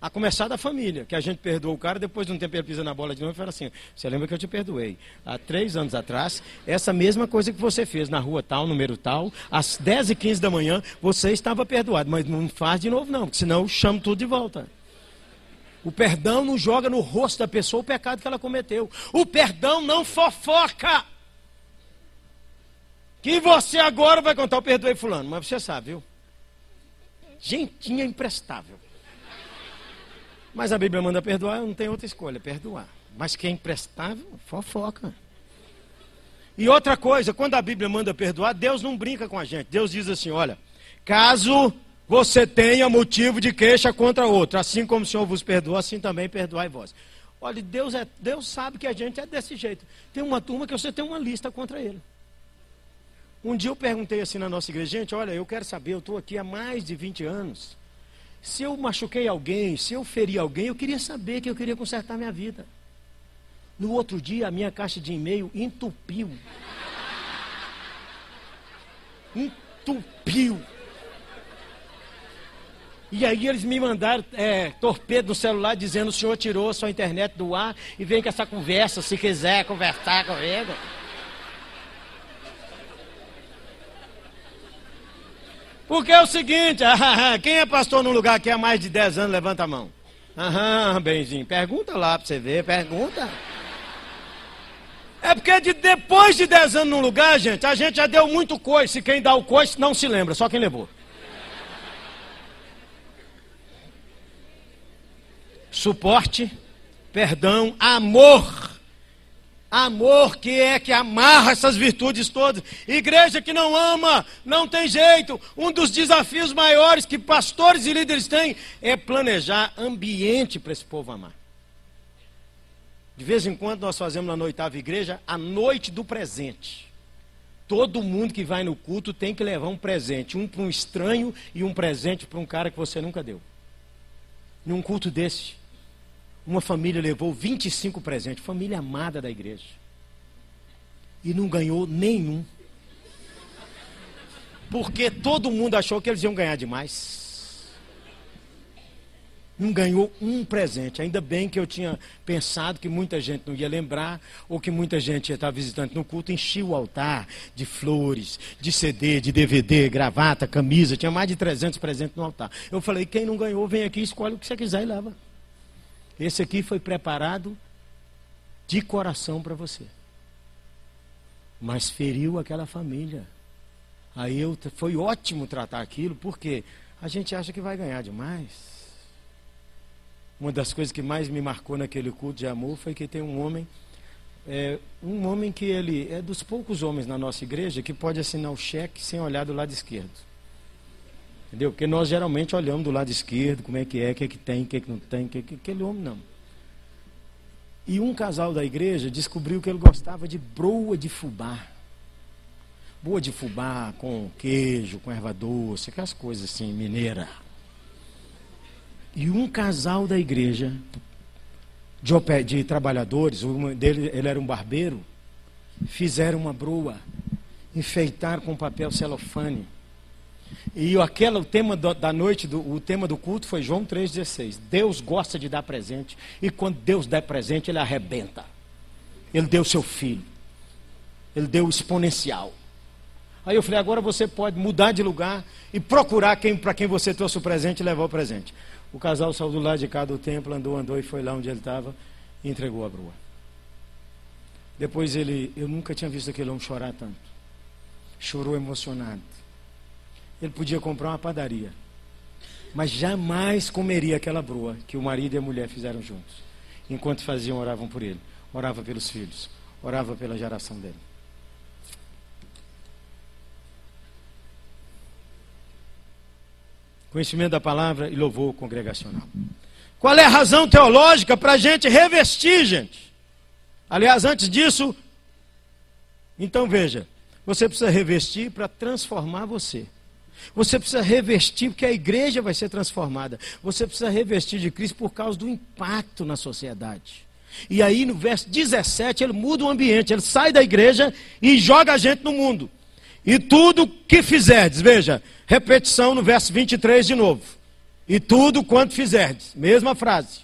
A começar da família, que a gente perdoa o cara, depois de um tempo ele pisa na bola de novo e fala assim: Você lembra que eu te perdoei? Há três anos atrás, essa mesma coisa que você fez na rua tal, número tal, às 10 e 15 da manhã, você estava perdoado. Mas não faz de novo, não, porque senão eu chamo tudo de volta. O perdão não joga no rosto da pessoa o pecado que ela cometeu. O perdão não fofoca. Que você agora vai contar, o perdoei fulano, mas você sabe, viu? Gentinha imprestável. Mas a Bíblia manda perdoar, não tem outra escolha, perdoar. Mas quem é imprestável, fofoca. E outra coisa, quando a Bíblia manda perdoar, Deus não brinca com a gente. Deus diz assim: olha, caso você tenha motivo de queixa contra outro. Assim como o Senhor vos perdoa, assim também perdoai vós. Olha, Deus, é, Deus sabe que a gente é desse jeito. Tem uma turma que você tem uma lista contra ele. Um dia eu perguntei assim na nossa igreja, gente, olha, eu quero saber, eu estou aqui há mais de 20 anos. Se eu machuquei alguém, se eu feri alguém, eu queria saber que eu queria consertar minha vida. No outro dia, a minha caixa de e-mail entupiu. Entupiu. E aí eles me mandaram é, torpedo no celular dizendo o senhor tirou sua internet do ar e vem com essa conversa, se quiser conversar comigo. Porque é o seguinte, quem é pastor num lugar que há mais de 10 anos, levanta a mão. Aham, benzinho, pergunta lá para você ver, pergunta. É porque de, depois de 10 anos num lugar, gente, a gente já deu muito coice. Quem dá o coice não se lembra, só quem levou. Suporte, perdão, amor. Amor que é que amarra essas virtudes todas. Igreja que não ama, não tem jeito. Um dos desafios maiores que pastores e líderes têm é planejar ambiente para esse povo amar. De vez em quando nós fazemos na oitava igreja a noite do presente. Todo mundo que vai no culto tem que levar um presente, um para um estranho e um presente para um cara que você nunca deu. Num culto desse, uma família levou 25 presentes, família amada da igreja. E não ganhou nenhum. Porque todo mundo achou que eles iam ganhar demais. Não ganhou um presente. Ainda bem que eu tinha pensado que muita gente não ia lembrar, ou que muita gente ia estar visitando no culto, enchia o altar de flores, de CD, de DVD, gravata, camisa. Tinha mais de 300 presentes no altar. Eu falei: quem não ganhou, vem aqui, escolhe o que você quiser e leva. Esse aqui foi preparado de coração para você. Mas feriu aquela família. Aí eu, foi ótimo tratar aquilo, porque a gente acha que vai ganhar demais. Uma das coisas que mais me marcou naquele culto de amor foi que tem um homem, é, um homem que ele é dos poucos homens na nossa igreja que pode assinar o cheque sem olhar do lado esquerdo. Entendeu? Porque nós geralmente olhamos do lado esquerdo, como é que é, o que é que tem, o que é que não tem, o que é que aquele homem não. E um casal da igreja descobriu que ele gostava de broa de fubá. Boa de fubá com queijo, com erva doce, aquelas coisas assim, mineira. E um casal da igreja, de, de trabalhadores, dele, ele era um barbeiro, fizeram uma broa, enfeitaram com papel celofane e aquela, o tema da noite, do, o tema do culto foi João 3,16. Deus gosta de dar presente. E quando Deus dá presente, Ele arrebenta. Ele deu seu filho. Ele deu exponencial. Aí eu falei, agora você pode mudar de lugar e procurar quem para quem você trouxe o presente e levar o presente. O casal saiu do lado de cá do templo, andou, andou e foi lá onde ele estava e entregou a brua. Depois ele, eu nunca tinha visto aquele homem chorar tanto. Chorou emocionado. Ele podia comprar uma padaria, mas jamais comeria aquela brua que o marido e a mulher fizeram juntos. Enquanto faziam, oravam por ele, orava pelos filhos, orava pela geração dele. Conhecimento da palavra e louvor congregacional. Qual é a razão teológica para a gente revestir, gente? Aliás, antes disso, então veja, você precisa revestir para transformar você. Você precisa revestir porque a igreja vai ser transformada. Você precisa revestir de Cristo por causa do impacto na sociedade. E aí no verso 17 ele muda o ambiente, ele sai da igreja e joga a gente no mundo. E tudo que fizerdes, veja, repetição no verso 23 de novo. E tudo quanto fizerdes, mesma frase.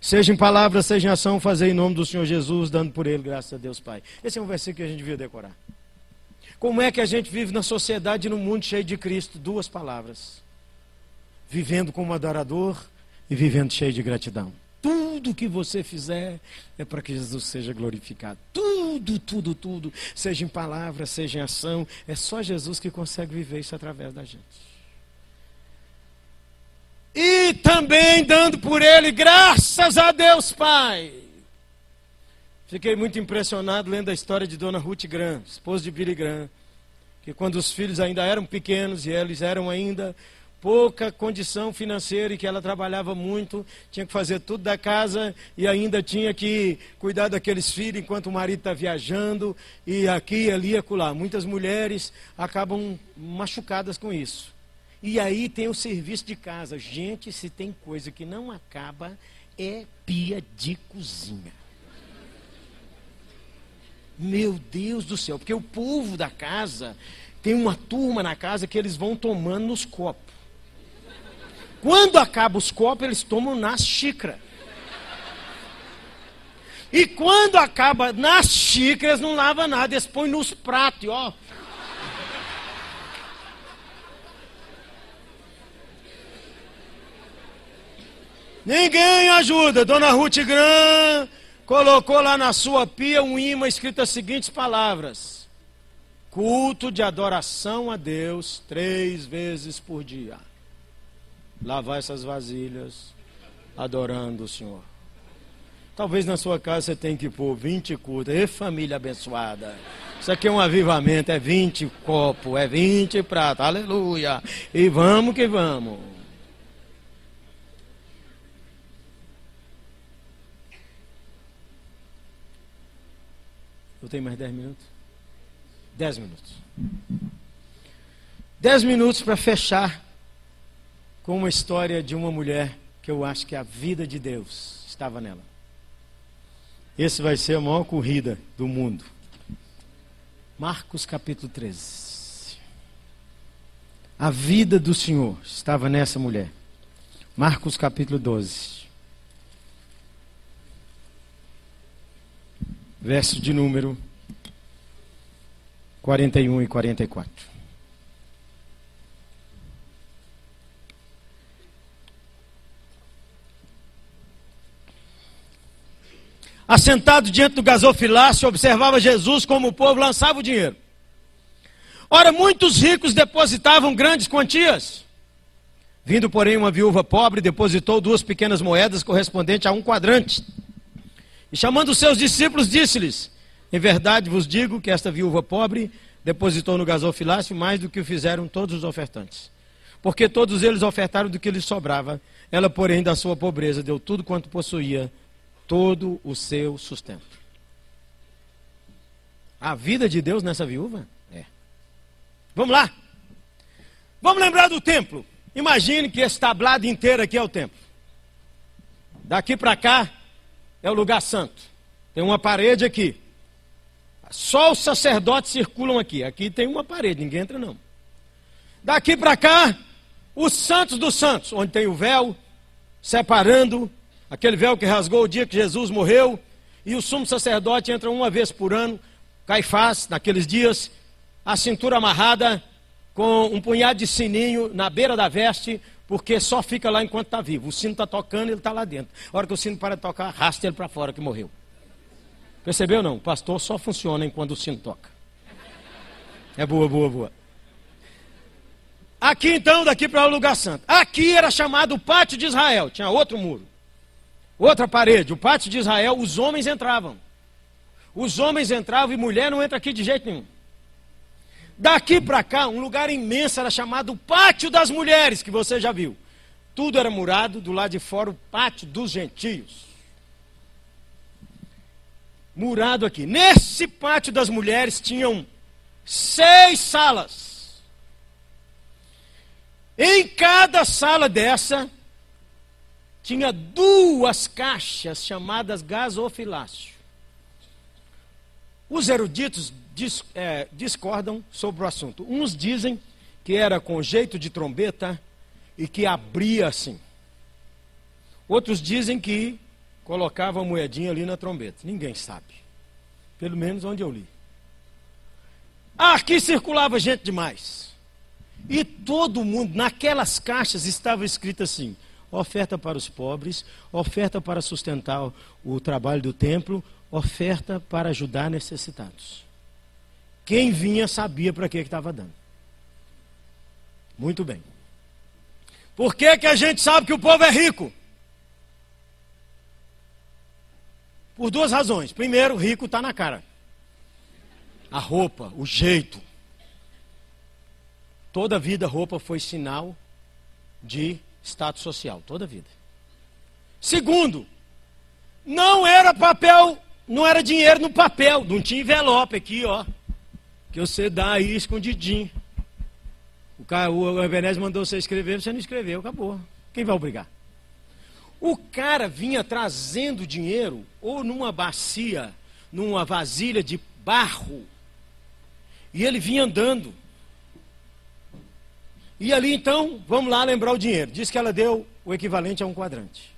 Seja em palavra, seja em ação, fazer em nome do Senhor Jesus, dando por ele graças a Deus Pai. Esse é um versículo que a gente devia decorar. Como é que a gente vive na sociedade, no mundo cheio de Cristo? Duas palavras: vivendo como adorador e vivendo cheio de gratidão. Tudo que você fizer é para que Jesus seja glorificado. Tudo, tudo, tudo, seja em palavra, seja em ação, é só Jesus que consegue viver isso através da gente. E também dando por ele graças a Deus Pai. Fiquei muito impressionado lendo a história de Dona Ruth Graham, esposa de Billy Graham, que quando os filhos ainda eram pequenos e eles eram ainda pouca condição financeira e que ela trabalhava muito, tinha que fazer tudo da casa e ainda tinha que cuidar daqueles filhos enquanto o marido está viajando e aqui, ali e acolá. Muitas mulheres acabam machucadas com isso. E aí tem o serviço de casa. Gente, se tem coisa que não acaba, é pia de cozinha. Meu Deus do céu, porque o povo da casa tem uma turma na casa que eles vão tomando nos copos. Quando acaba os copos, eles tomam nas xícaras. E quando acaba nas xícaras, não lava nada, eles põem nos pratos, ó. Ninguém ajuda. Dona Ruth Gran colocou lá na sua pia um imã escrito as seguintes palavras: Culto de adoração a Deus três vezes por dia lavar essas vasilhas, adorando o Senhor. Talvez na sua casa você tenha que pôr 20 cultos. E família abençoada. Isso aqui é um avivamento, é 20 copos, é 20 pratos. Aleluia. E vamos que vamos. Eu tenho mais 10 minutos? 10 minutos. 10 minutos para fechar com uma história de uma mulher que eu acho que a vida de Deus estava nela. Esse vai ser a maior corrida do mundo. Marcos capítulo 13. A vida do Senhor estava nessa mulher. Marcos capítulo 12. Verso de número 41 e 44. assentado diante do gasofilácio, observava Jesus como o povo lançava o dinheiro. Ora, muitos ricos depositavam grandes quantias. Vindo, porém, uma viúva pobre, depositou duas pequenas moedas correspondentes a um quadrante. E chamando os seus discípulos, disse-lhes: Em verdade vos digo que esta viúva pobre depositou no gasofilácio mais do que o fizeram todos os ofertantes. Porque todos eles ofertaram do que lhes sobrava. Ela, porém, da sua pobreza, deu tudo quanto possuía todo o seu sustento. A vida de Deus nessa viúva? É. Vamos lá. Vamos lembrar do templo. Imagine que esse tablado inteiro aqui é o templo. Daqui para cá é o lugar santo. Tem uma parede aqui. Só os sacerdotes circulam aqui. Aqui tem uma parede, ninguém entra não. Daqui para cá, os santos dos santos, onde tem o véu separando aquele véu que rasgou o dia que Jesus morreu, e o sumo sacerdote entra uma vez por ano Caifás, naqueles dias, a cintura amarrada, com um punhado de sininho na beira da veste, porque só fica lá enquanto está vivo. O sino está tocando ele está lá dentro. A hora que o sino para de tocar, arrasta ele para fora que morreu. Percebeu não? O pastor só funciona enquanto o sino toca. É boa, boa, boa. Aqui então, daqui para o lugar santo. Aqui era chamado o pátio de Israel. Tinha outro muro. Outra parede. O pátio de Israel, os homens entravam. Os homens entravam e mulher não entra aqui de jeito nenhum. Daqui para cá, um lugar imenso era chamado Pátio das Mulheres, que você já viu. Tudo era murado, do lado de fora o Pátio dos Gentios. Murado aqui. Nesse Pátio das Mulheres tinham seis salas. Em cada sala dessa, tinha duas caixas chamadas gasofilácio. Os eruditos dis, é, discordam sobre o assunto. Uns dizem que era com jeito de trombeta e que abria assim. Outros dizem que colocava a moedinha ali na trombeta. Ninguém sabe. Pelo menos onde eu li. Aqui circulava gente demais. E todo mundo, naquelas caixas estava escrito assim: oferta para os pobres, oferta para sustentar o trabalho do templo, oferta para ajudar necessitados. Quem vinha sabia para que estava dando. Muito bem. Por que, que a gente sabe que o povo é rico? Por duas razões. Primeiro, rico está na cara. A roupa, o jeito. Toda a vida, roupa foi sinal de status social. Toda vida. Segundo, não era papel, não era dinheiro no papel. Não tinha envelope aqui, ó que você dá aí escondidinho. O, cara, o Ebenezer mandou você escrever, você não escreveu, acabou. Quem vai obrigar? O cara vinha trazendo dinheiro ou numa bacia, numa vasilha de barro, e ele vinha andando. E ali então, vamos lá lembrar o dinheiro. Diz que ela deu o equivalente a um quadrante.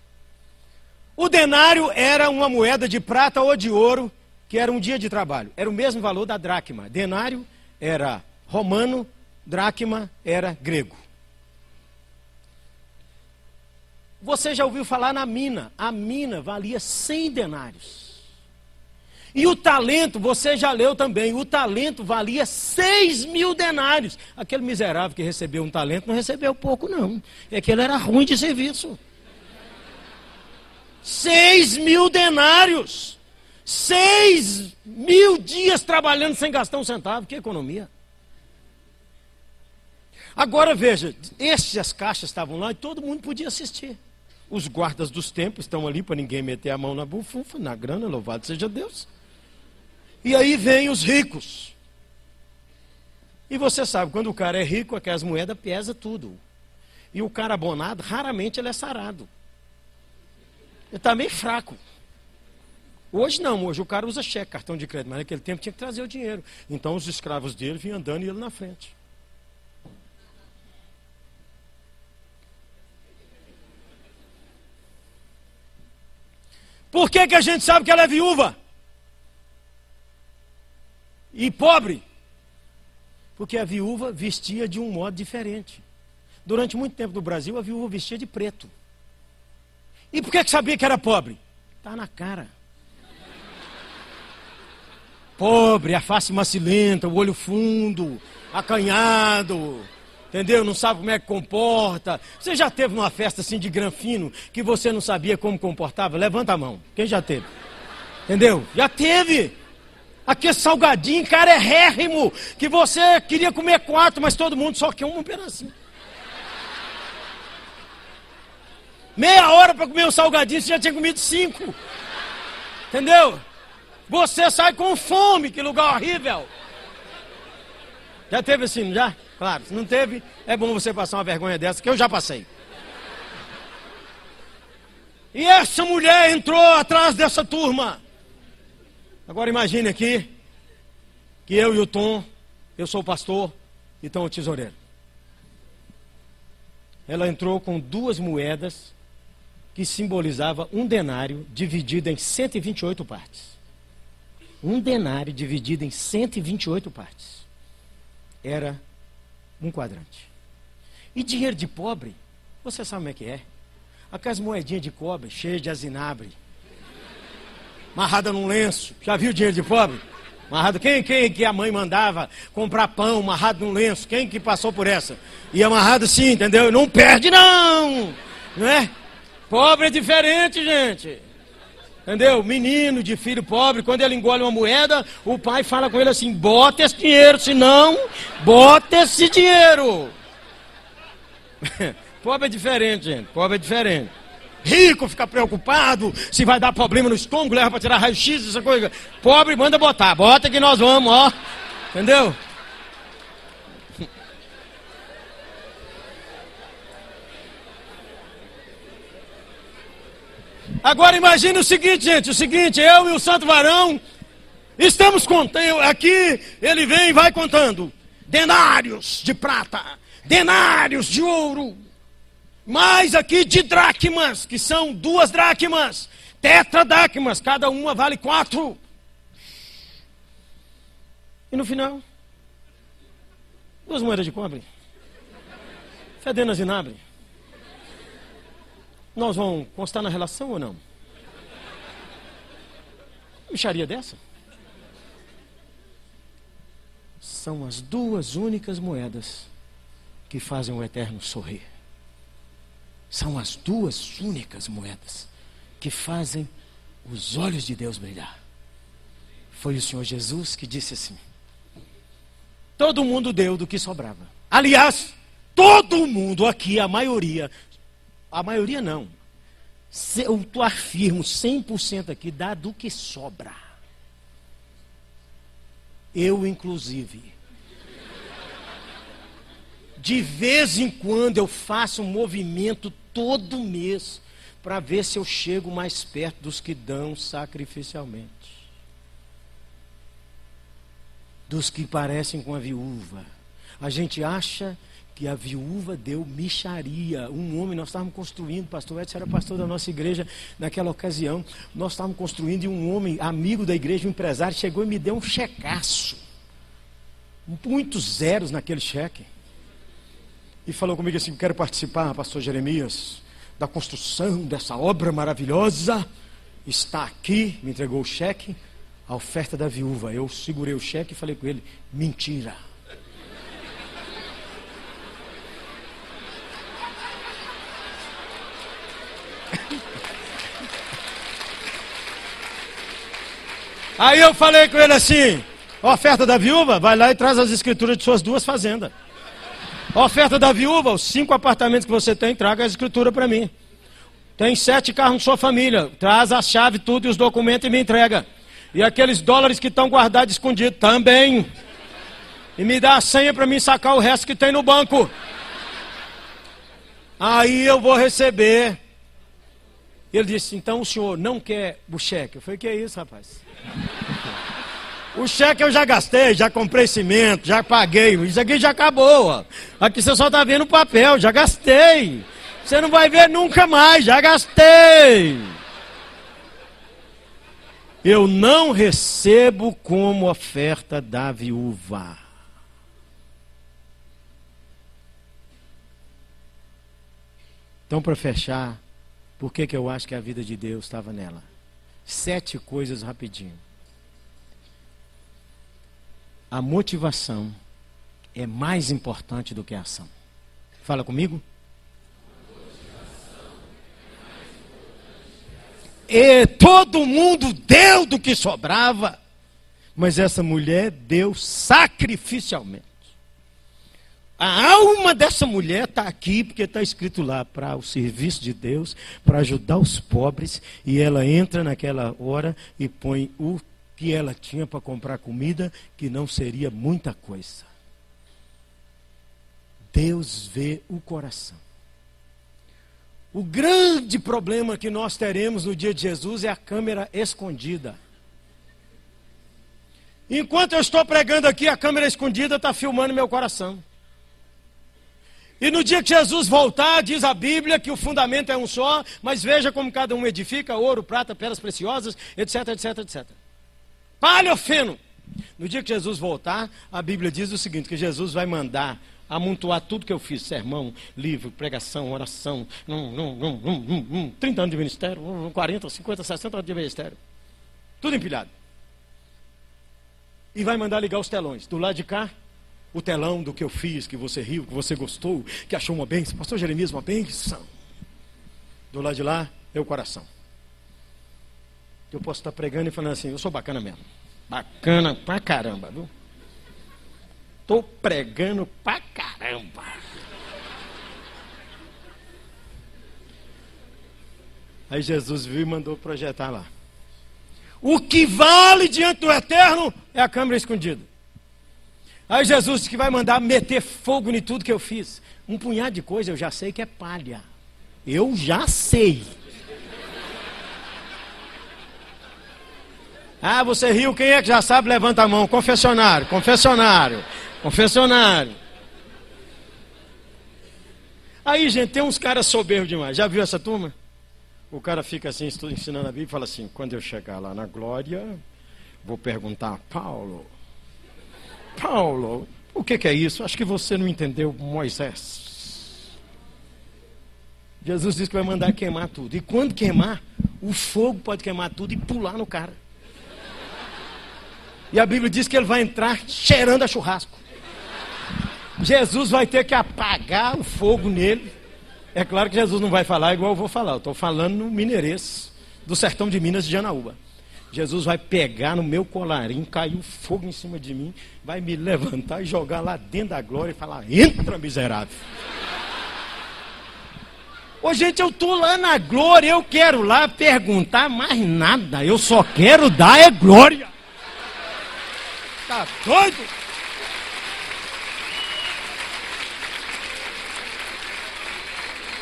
O denário era uma moeda de prata ou de ouro que era um dia de trabalho. Era o mesmo valor da dracma. Denário era romano, dracma era grego. Você já ouviu falar na mina? A mina valia 100 denários. E o talento, você já leu também, o talento valia 6 mil denários. Aquele miserável que recebeu um talento não recebeu pouco, não. É que ele era ruim de serviço. 6 mil denários. Seis mil dias trabalhando sem gastar um centavo. Que economia. Agora veja, essas caixas estavam lá e todo mundo podia assistir. Os guardas dos templos estão ali para ninguém meter a mão na bufunfa, na grana, louvado seja Deus. E aí vem os ricos. E você sabe, quando o cara é rico, aquelas moedas pesa tudo. E o cara abonado, raramente ele é sarado. Ele está meio fraco. Hoje não, hoje o cara usa cheque, cartão de crédito, mas naquele tempo tinha que trazer o dinheiro. Então os escravos dele vinham andando e ele na frente. Por que, que a gente sabe que ela é viúva? E pobre? Porque a viúva vestia de um modo diferente. Durante muito tempo no Brasil, a viúva vestia de preto. E por que, que sabia que era pobre? Está na cara pobre, a face macilenta, o olho fundo, acanhado, entendeu? Não sabe como é que comporta. Você já teve numa festa assim de granfino que você não sabia como comportava? Levanta a mão. Quem já teve? Entendeu? Já teve. Aquele salgadinho, cara, é rérrimo, que você queria comer quatro, mas todo mundo só quer um pedacinho. Meia hora para comer um salgadinho, você já tinha comido cinco. Entendeu? Você sai com fome, que lugar horrível. Já teve assim, já? Claro, se não teve, é bom você passar uma vergonha dessa, que eu já passei. E essa mulher entrou atrás dessa turma. Agora imagine aqui que eu e o Tom, eu sou o pastor e Tom o tesoureiro. Ela entrou com duas moedas que simbolizava um denário dividido em 128 partes. Um denário dividido em 128 partes. Era um quadrante. E dinheiro de pobre, você sabe como é que é? Aquelas moedinhas de cobre cheias de azinabre. Amarrada num lenço. Já viu dinheiro de pobre? Amarrado. Quem, quem que a mãe mandava comprar pão amarrado num lenço? Quem que passou por essa? E amarrado assim, entendeu? Não perde não! Não é? Pobre é diferente, gente. Entendeu? Menino de filho pobre, quando ele engole uma moeda, o pai fala com ele assim: bota esse dinheiro, senão, bota esse dinheiro. pobre é diferente, gente. Pobre é diferente. Rico fica preocupado se vai dar problema no estômago, leva para tirar raio-x, essa coisa. Pobre manda botar, bota que nós vamos, ó. Entendeu? Agora imagine o seguinte, gente, o seguinte, eu e o Santo Varão estamos contando, aqui ele vem e vai contando denários de prata, denários de ouro, mais aqui de dracmas, que são duas dracmas, tetradracmas, cada uma vale quatro. E no final, duas moedas de cobre, fedendo a zinabre. Nós vamos constar na relação ou não? Micharia dessa? São as duas únicas moedas que fazem o eterno sorrir. São as duas únicas moedas que fazem os olhos de Deus brilhar. Foi o Senhor Jesus que disse assim: Todo mundo deu do que sobrava. Aliás, todo mundo aqui, a maioria, a maioria não. Eu tu afirmo 100% aqui, dá do que sobra. Eu, inclusive. De vez em quando eu faço um movimento todo mês para ver se eu chego mais perto dos que dão sacrificialmente. Dos que parecem com a viúva. A gente acha que a viúva deu micharia. Um homem, nós estávamos construindo, pastor Edson era pastor da nossa igreja naquela ocasião. Nós estávamos construindo e um homem, amigo da igreja, um empresário, chegou e me deu um checaço. Muitos zeros naquele cheque e falou comigo assim: Quero participar, pastor Jeremias, da construção dessa obra maravilhosa. Está aqui, me entregou o cheque, a oferta da viúva. Eu segurei o cheque e falei com ele: Mentira. Aí eu falei com ele assim: oferta da viúva, vai lá e traz as escrituras de suas duas fazendas. Oferta da viúva, os cinco apartamentos que você tem, traga a escritura para mim. Tem sete carros na sua família, traz a chave, tudo e os documentos e me entrega. E aqueles dólares que estão guardados escondidos também. E me dá a senha para mim sacar o resto que tem no banco. Aí eu vou receber. Ele disse: então o senhor não quer o cheque? Eu falei: que é isso, rapaz? O cheque eu já gastei, já comprei cimento, já paguei. Isso aqui já acabou. Ó. Aqui você só está vendo o papel, já gastei. Você não vai ver nunca mais, já gastei. Eu não recebo como oferta da viúva. Então, para fechar, por que, que eu acho que a vida de Deus estava nela? Sete coisas rapidinho a motivação é mais importante do que a ação. Fala comigo. E todo mundo deu do que sobrava, mas essa mulher deu sacrificialmente. A alma dessa mulher está aqui porque está escrito lá para o serviço de Deus, para ajudar os pobres, e ela entra naquela hora e põe o que ela tinha para comprar comida, que não seria muita coisa. Deus vê o coração. O grande problema que nós teremos no dia de Jesus é a câmera escondida. Enquanto eu estou pregando aqui, a câmera escondida está filmando meu coração. E no dia que Jesus voltar, diz a Bíblia que o fundamento é um só, mas veja como cada um edifica: ouro, prata, pedras preciosas, etc, etc, etc. Palha ou feno? No dia que Jesus voltar, a Bíblia diz o seguinte: que Jesus vai mandar amontoar tudo que eu fiz, sermão, livro, pregação, oração, num, 30 anos de ministério, 40, 50, 60 anos de ministério. Tudo empilhado. E vai mandar ligar os telões. Do lado de cá, o telão do que eu fiz, que você riu, que você gostou, que achou uma bênção. Pastor Jeremias, uma bênção. Do lado de lá, é o coração. Eu posso estar pregando e falando assim, eu sou bacana mesmo. Bacana pra caramba, viu? Estou pregando pra caramba. Aí Jesus viu e mandou projetar lá. O que vale diante do eterno é a câmera escondida. Aí Jesus que vai mandar meter fogo em tudo que eu fiz. Um punhado de coisa eu já sei que é palha. Eu já sei. Ah, você riu, quem é que já sabe? Levanta a mão. Confessionário, confessionário. Confessionário. Aí, gente, tem uns caras soberbos demais. Já viu essa turma? O cara fica assim, ensinando a Bíblia e fala assim: quando eu chegar lá na glória, vou perguntar a Paulo. Paulo, o que, que é isso? Acho que você não entendeu Moisés. Jesus disse que vai mandar queimar tudo. E quando queimar, o fogo pode queimar tudo e pular no cara. E a Bíblia diz que ele vai entrar cheirando a churrasco. Jesus vai ter que apagar o fogo nele. É claro que Jesus não vai falar igual eu vou falar. Eu estou falando no mineirês do sertão de Minas de Janaúba. Jesus vai pegar no meu colarinho, cair um fogo em cima de mim, vai me levantar e jogar lá dentro da glória e falar: entra, miserável. Ô gente, eu estou lá na glória, eu quero lá perguntar mais nada, eu só quero dar é glória. Tá doido?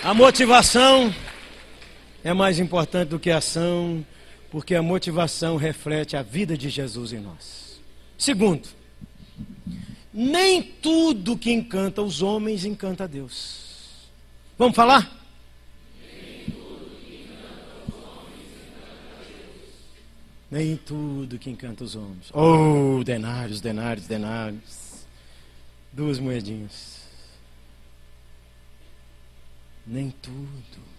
A motivação é mais importante do que a ação, porque a motivação reflete a vida de Jesus em nós. Segundo, nem tudo que encanta os homens encanta Deus. Vamos falar? Nem tudo que encanta os homens. Oh, denários, denários, denários. Duas moedinhas nem tudo.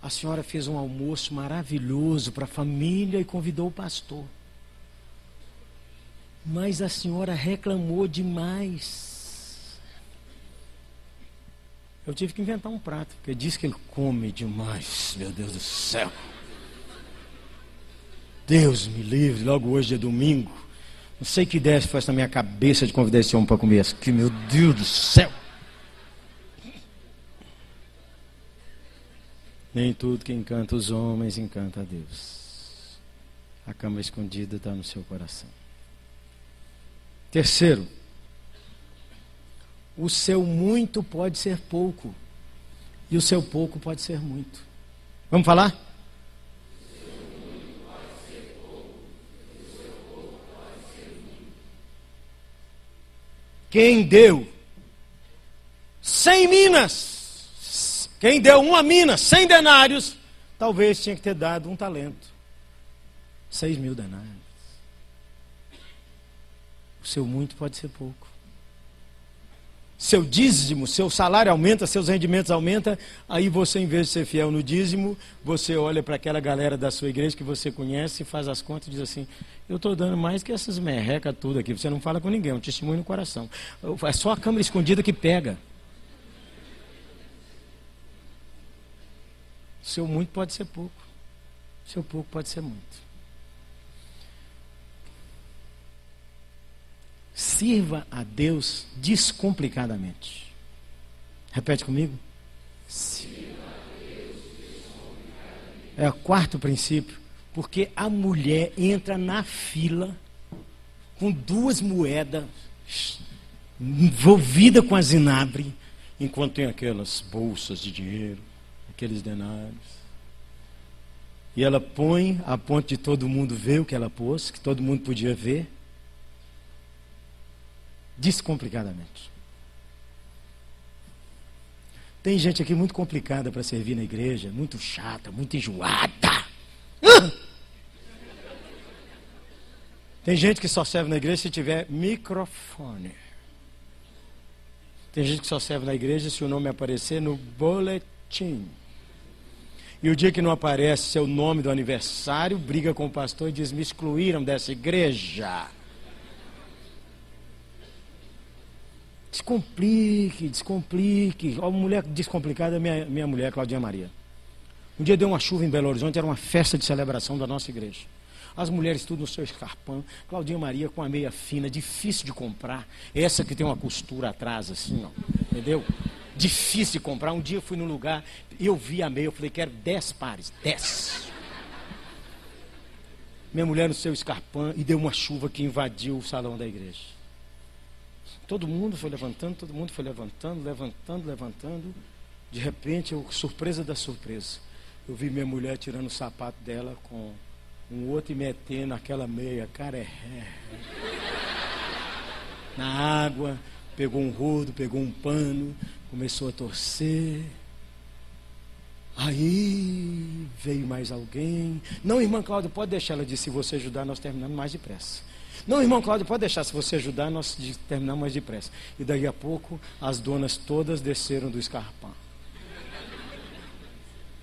A senhora fez um almoço maravilhoso para a família e convidou o pastor. Mas a senhora reclamou demais. Eu tive que inventar um prato, porque diz que ele come demais. Meu Deus do céu. Deus me livre, logo hoje é domingo. Não sei que ideia foi na minha cabeça de convidar esse homem para comer isso aqui, meu Deus do céu. Nem tudo que encanta os homens encanta a Deus. A cama escondida está no seu coração. Terceiro, o seu muito pode ser pouco, e o seu pouco pode ser muito. Vamos falar? Quem deu cem minas quem deu uma mina, cem denários, talvez tinha que ter dado um talento. Seis mil denários. O seu muito pode ser pouco. Seu dízimo, seu salário aumenta, seus rendimentos aumentam, aí você, em vez de ser fiel no dízimo, você olha para aquela galera da sua igreja que você conhece, faz as contas e diz assim: Eu estou dando mais que essas merrecas tudo aqui. Você não fala com ninguém, é um testemunho no coração. É só a câmera escondida que pega. Seu muito pode ser pouco. Seu pouco pode ser muito. Sirva a Deus descomplicadamente. Repete comigo. Sirva a Deus descomplicadamente. É o quarto princípio. Porque a mulher entra na fila com duas moedas envolvida com a zinabre, enquanto tem aquelas bolsas de dinheiro aqueles denários. E ela põe a ponto de todo mundo ver o que ela pôs, que todo mundo podia ver, descomplicadamente. Tem gente aqui muito complicada para servir na igreja, muito chata, muito enjoada. Tem gente que só serve na igreja se tiver microfone. Tem gente que só serve na igreja se o nome aparecer no boletim. E o dia que não aparece seu nome do aniversário, briga com o pastor e diz: Me excluíram dessa igreja. Descomplique, descomplique. A mulher descomplicada é minha, minha mulher, Claudinha Maria. Um dia deu uma chuva em Belo Horizonte, era uma festa de celebração da nossa igreja. As mulheres tudo no seu escarpão. Claudinha Maria com a meia fina, difícil de comprar. Essa que tem uma costura atrás, assim, ó. Entendeu? Difícil de comprar. Um dia eu fui num lugar, eu vi a meia, eu falei, quero dez pares. Dez. Minha mulher no seu escarpão e deu uma chuva que invadiu o salão da igreja. Todo mundo foi levantando, todo mundo foi levantando, levantando, levantando. De repente, eu, surpresa da surpresa, eu vi minha mulher tirando o sapato dela com um outro e metendo aquela meia, cara, é. Na água, pegou um rodo, pegou um pano, começou a torcer. Aí veio mais alguém. Não, irmã Cláudia, pode deixar. Ela disse: se você ajudar, nós terminamos mais depressa. Não, irmão Cláudio, pode deixar. Se você ajudar, nós terminamos mais depressa. E daí a pouco, as donas todas desceram do escarpão.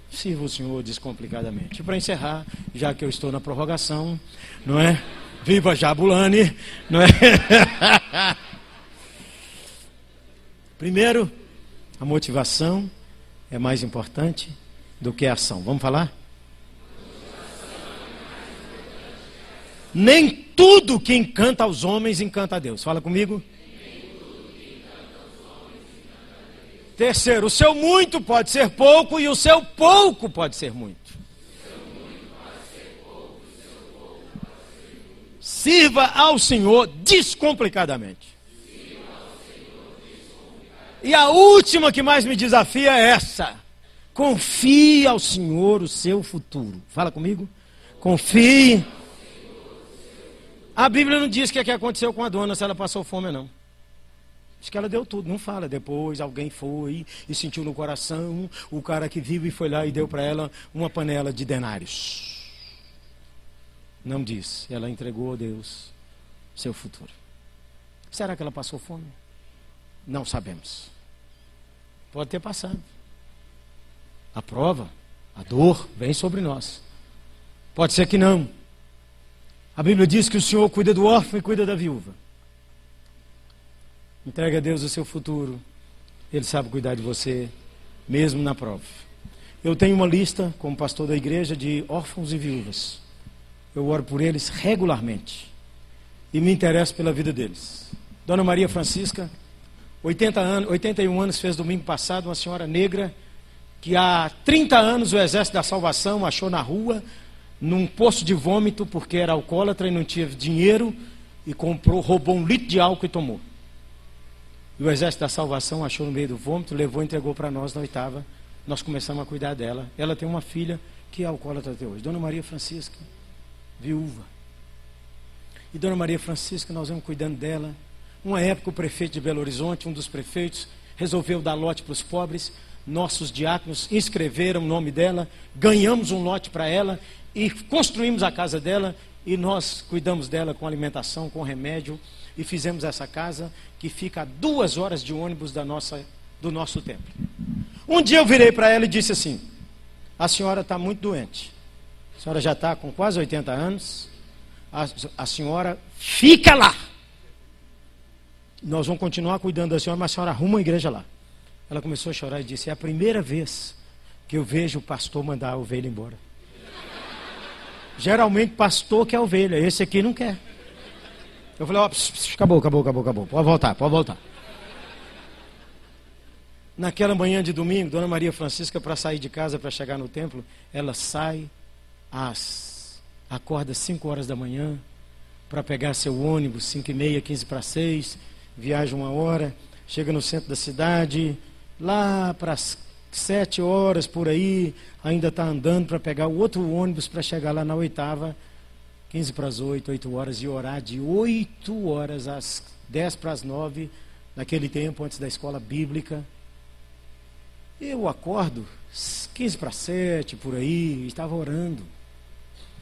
Sirva o Senhor descomplicadamente. Para encerrar, já que eu estou na prorrogação, não é? Viva Jabulani, não é? Primeiro, a motivação é mais importante do que a ação. Vamos falar? Nem tudo que encanta aos homens encanta a Deus. Fala comigo. Terceiro, o seu muito pode ser pouco e o seu pouco pode ser muito. Sirva ao Senhor descomplicadamente. E a última que mais me desafia é essa. Confie ao Senhor o seu futuro. Fala comigo. Confie. A Bíblia não diz o que, é que aconteceu com a dona, se ela passou fome ou não. Diz que ela deu tudo, não fala. Depois alguém foi e sentiu no coração, o cara que vive e foi lá e deu para ela uma panela de denários. Não diz. Ela entregou a Deus seu futuro. Será que ela passou fome? Não sabemos. Pode ter passado. A prova, a dor, vem sobre nós. Pode ser que não. A Bíblia diz que o Senhor cuida do órfão e cuida da viúva. Entregue a Deus o seu futuro. Ele sabe cuidar de você, mesmo na prova. Eu tenho uma lista, como pastor da igreja, de órfãos e viúvas. Eu oro por eles regularmente. E me interesso pela vida deles. Dona Maria Francisca, 80 anos, 81 anos fez domingo passado, uma senhora negra, que há 30 anos o Exército da Salvação achou na rua, num poço de vômito, porque era alcoólatra e não tinha dinheiro, e comprou, roubou um litro de álcool e tomou. E o exército da salvação achou no meio do vômito, levou e entregou para nós na oitava. Nós começamos a cuidar dela. Ela tem uma filha que é alcoólatra até hoje, Dona Maria Francisca, viúva. E Dona Maria Francisca, nós vamos cuidando dela. Uma época o prefeito de Belo Horizonte, um dos prefeitos, resolveu dar lote para os pobres. Nossos diáconos inscreveram o nome dela, ganhamos um lote para ela e construímos a casa dela e nós cuidamos dela com alimentação, com remédio e fizemos essa casa que fica a duas horas de ônibus da nossa, do nosso templo. Um dia eu virei para ela e disse assim: A senhora está muito doente. A senhora já está com quase 80 anos. A, a senhora fica lá. Nós vamos continuar cuidando da senhora, mas a senhora arruma uma igreja lá. Ela começou a chorar e disse: É a primeira vez que eu vejo o pastor mandar a ovelha embora. Geralmente, pastor quer ovelha, esse aqui não quer. Eu falei, ó, acabou, acabou, acabou, acabou. Pode voltar, pode voltar. Naquela manhã de domingo, Dona Maria Francisca, para sair de casa, para chegar no templo, ela sai às. acorda às 5 horas da manhã, para pegar seu ônibus, 5 e meia, 15 para 6, viaja uma hora, chega no centro da cidade, lá para as 7 horas por aí, ainda está andando para pegar o outro ônibus para chegar lá na oitava 15 para as 8, 8 horas, e orar de 8 horas às 10 para as 9, naquele tempo, antes da escola bíblica. Eu acordo 15 para 7, por aí, estava orando.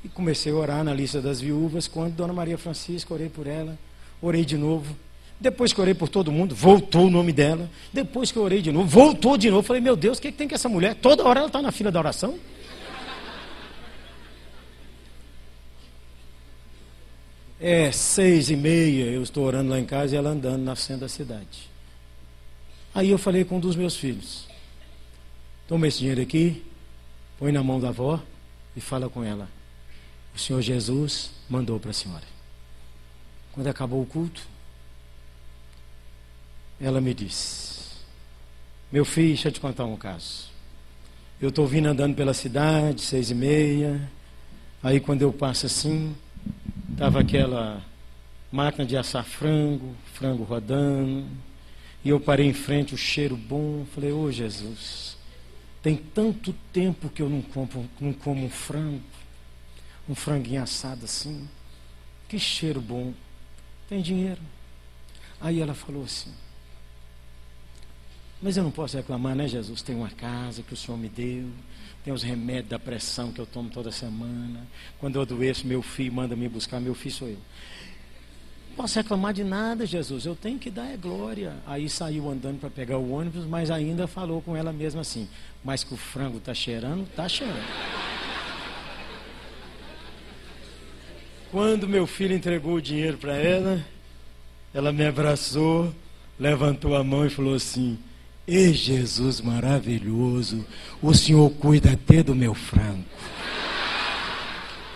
E comecei a orar na lista das viúvas. Quando Dona Maria Francisca, orei por ela, orei de novo. Depois que orei por todo mundo, voltou o nome dela. Depois que eu orei de novo, voltou de novo. Falei, meu Deus, o que, que tem com essa mulher? Toda hora ela está na fila da oração. É seis e meia, eu estou orando lá em casa e ela andando na da cidade. Aí eu falei com um dos meus filhos: toma esse dinheiro aqui, põe na mão da avó e fala com ela. O Senhor Jesus mandou para a senhora. Quando acabou o culto, ela me disse: Meu filho, deixa eu te contar um caso. Eu estou vindo andando pela cidade, seis e meia. Aí quando eu passo assim, Estava aquela máquina de assar frango, frango rodando. E eu parei em frente, o cheiro bom. Falei, ô oh, Jesus, tem tanto tempo que eu não, compro, não como um frango. Um franguinho assado assim. Que cheiro bom. Tem dinheiro. Aí ela falou assim. Mas eu não posso reclamar, né, Jesus? Tem uma casa que o Senhor me deu tem os remédios da pressão que eu tomo toda semana. Quando eu adoeço, meu filho manda me buscar, meu filho sou eu. Não posso reclamar de nada, Jesus. Eu tenho que dar é glória. Aí saiu andando para pegar o ônibus, mas ainda falou com ela mesma assim. Mas que o frango está cheirando, está cheirando. Quando meu filho entregou o dinheiro para ela, ela me abraçou, levantou a mão e falou assim: e Jesus maravilhoso, o Senhor cuida até do meu frango.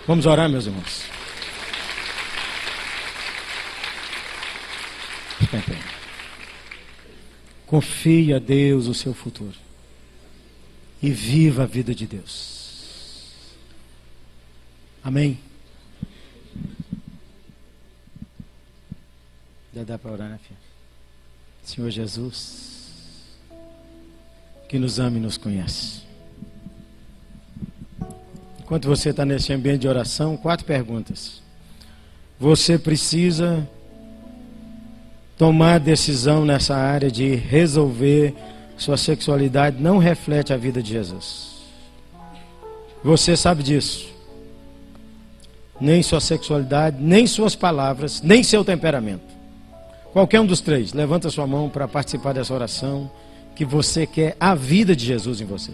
Vamos orar, meus irmãos. Confie a Deus o seu futuro. E viva a vida de Deus. Amém. Já dá para orar, né, filha? Senhor Jesus que nos ama e nos conhece. Enquanto você está nesse ambiente de oração, quatro perguntas. Você precisa tomar decisão nessa área de resolver sua sexualidade não reflete a vida de Jesus. Você sabe disso. Nem sua sexualidade, nem suas palavras, nem seu temperamento. Qualquer um dos três, levanta sua mão para participar dessa oração que você quer a vida de Jesus em você.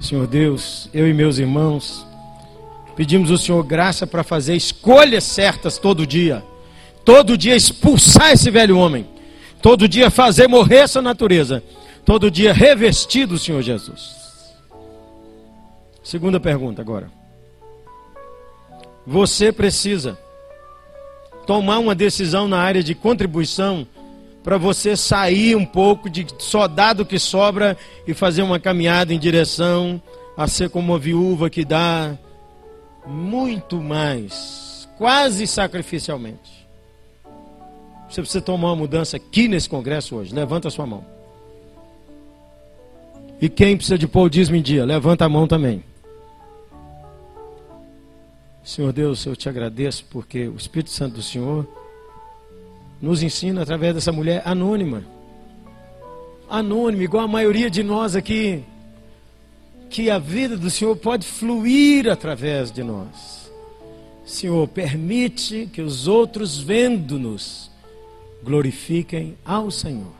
Senhor Deus, eu e meus irmãos, pedimos ao Senhor graça para fazer escolhas certas todo dia. Todo dia expulsar esse velho homem. Todo dia fazer morrer essa natureza. Todo dia revestir do Senhor Jesus. Segunda pergunta agora. Você precisa tomar uma decisão na área de contribuição para você sair um pouco de só dado que sobra e fazer uma caminhada em direção a ser como uma viúva que dá muito mais, quase sacrificialmente. Você precisa tomar uma mudança aqui nesse congresso hoje. Levanta a sua mão. E quem precisa de pôr o dízimo em dia? Levanta a mão também. Senhor Deus, eu te agradeço porque o Espírito Santo do Senhor nos ensina através dessa mulher anônima. Anônima, igual a maioria de nós aqui, que a vida do Senhor pode fluir através de nós. Senhor, permite que os outros, vendo-nos, glorifiquem ao Senhor.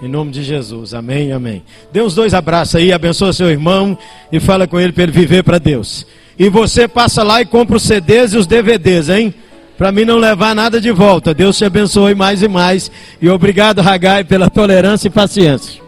Em nome de Jesus, amém, amém. Dê uns dois abraços aí, abençoa seu irmão e fala com ele para ele viver para Deus. E você passa lá e compra os CDs e os DVDs, hein? Para mim não levar nada de volta. Deus te abençoe mais e mais. E obrigado, Ragai, pela tolerância e paciência.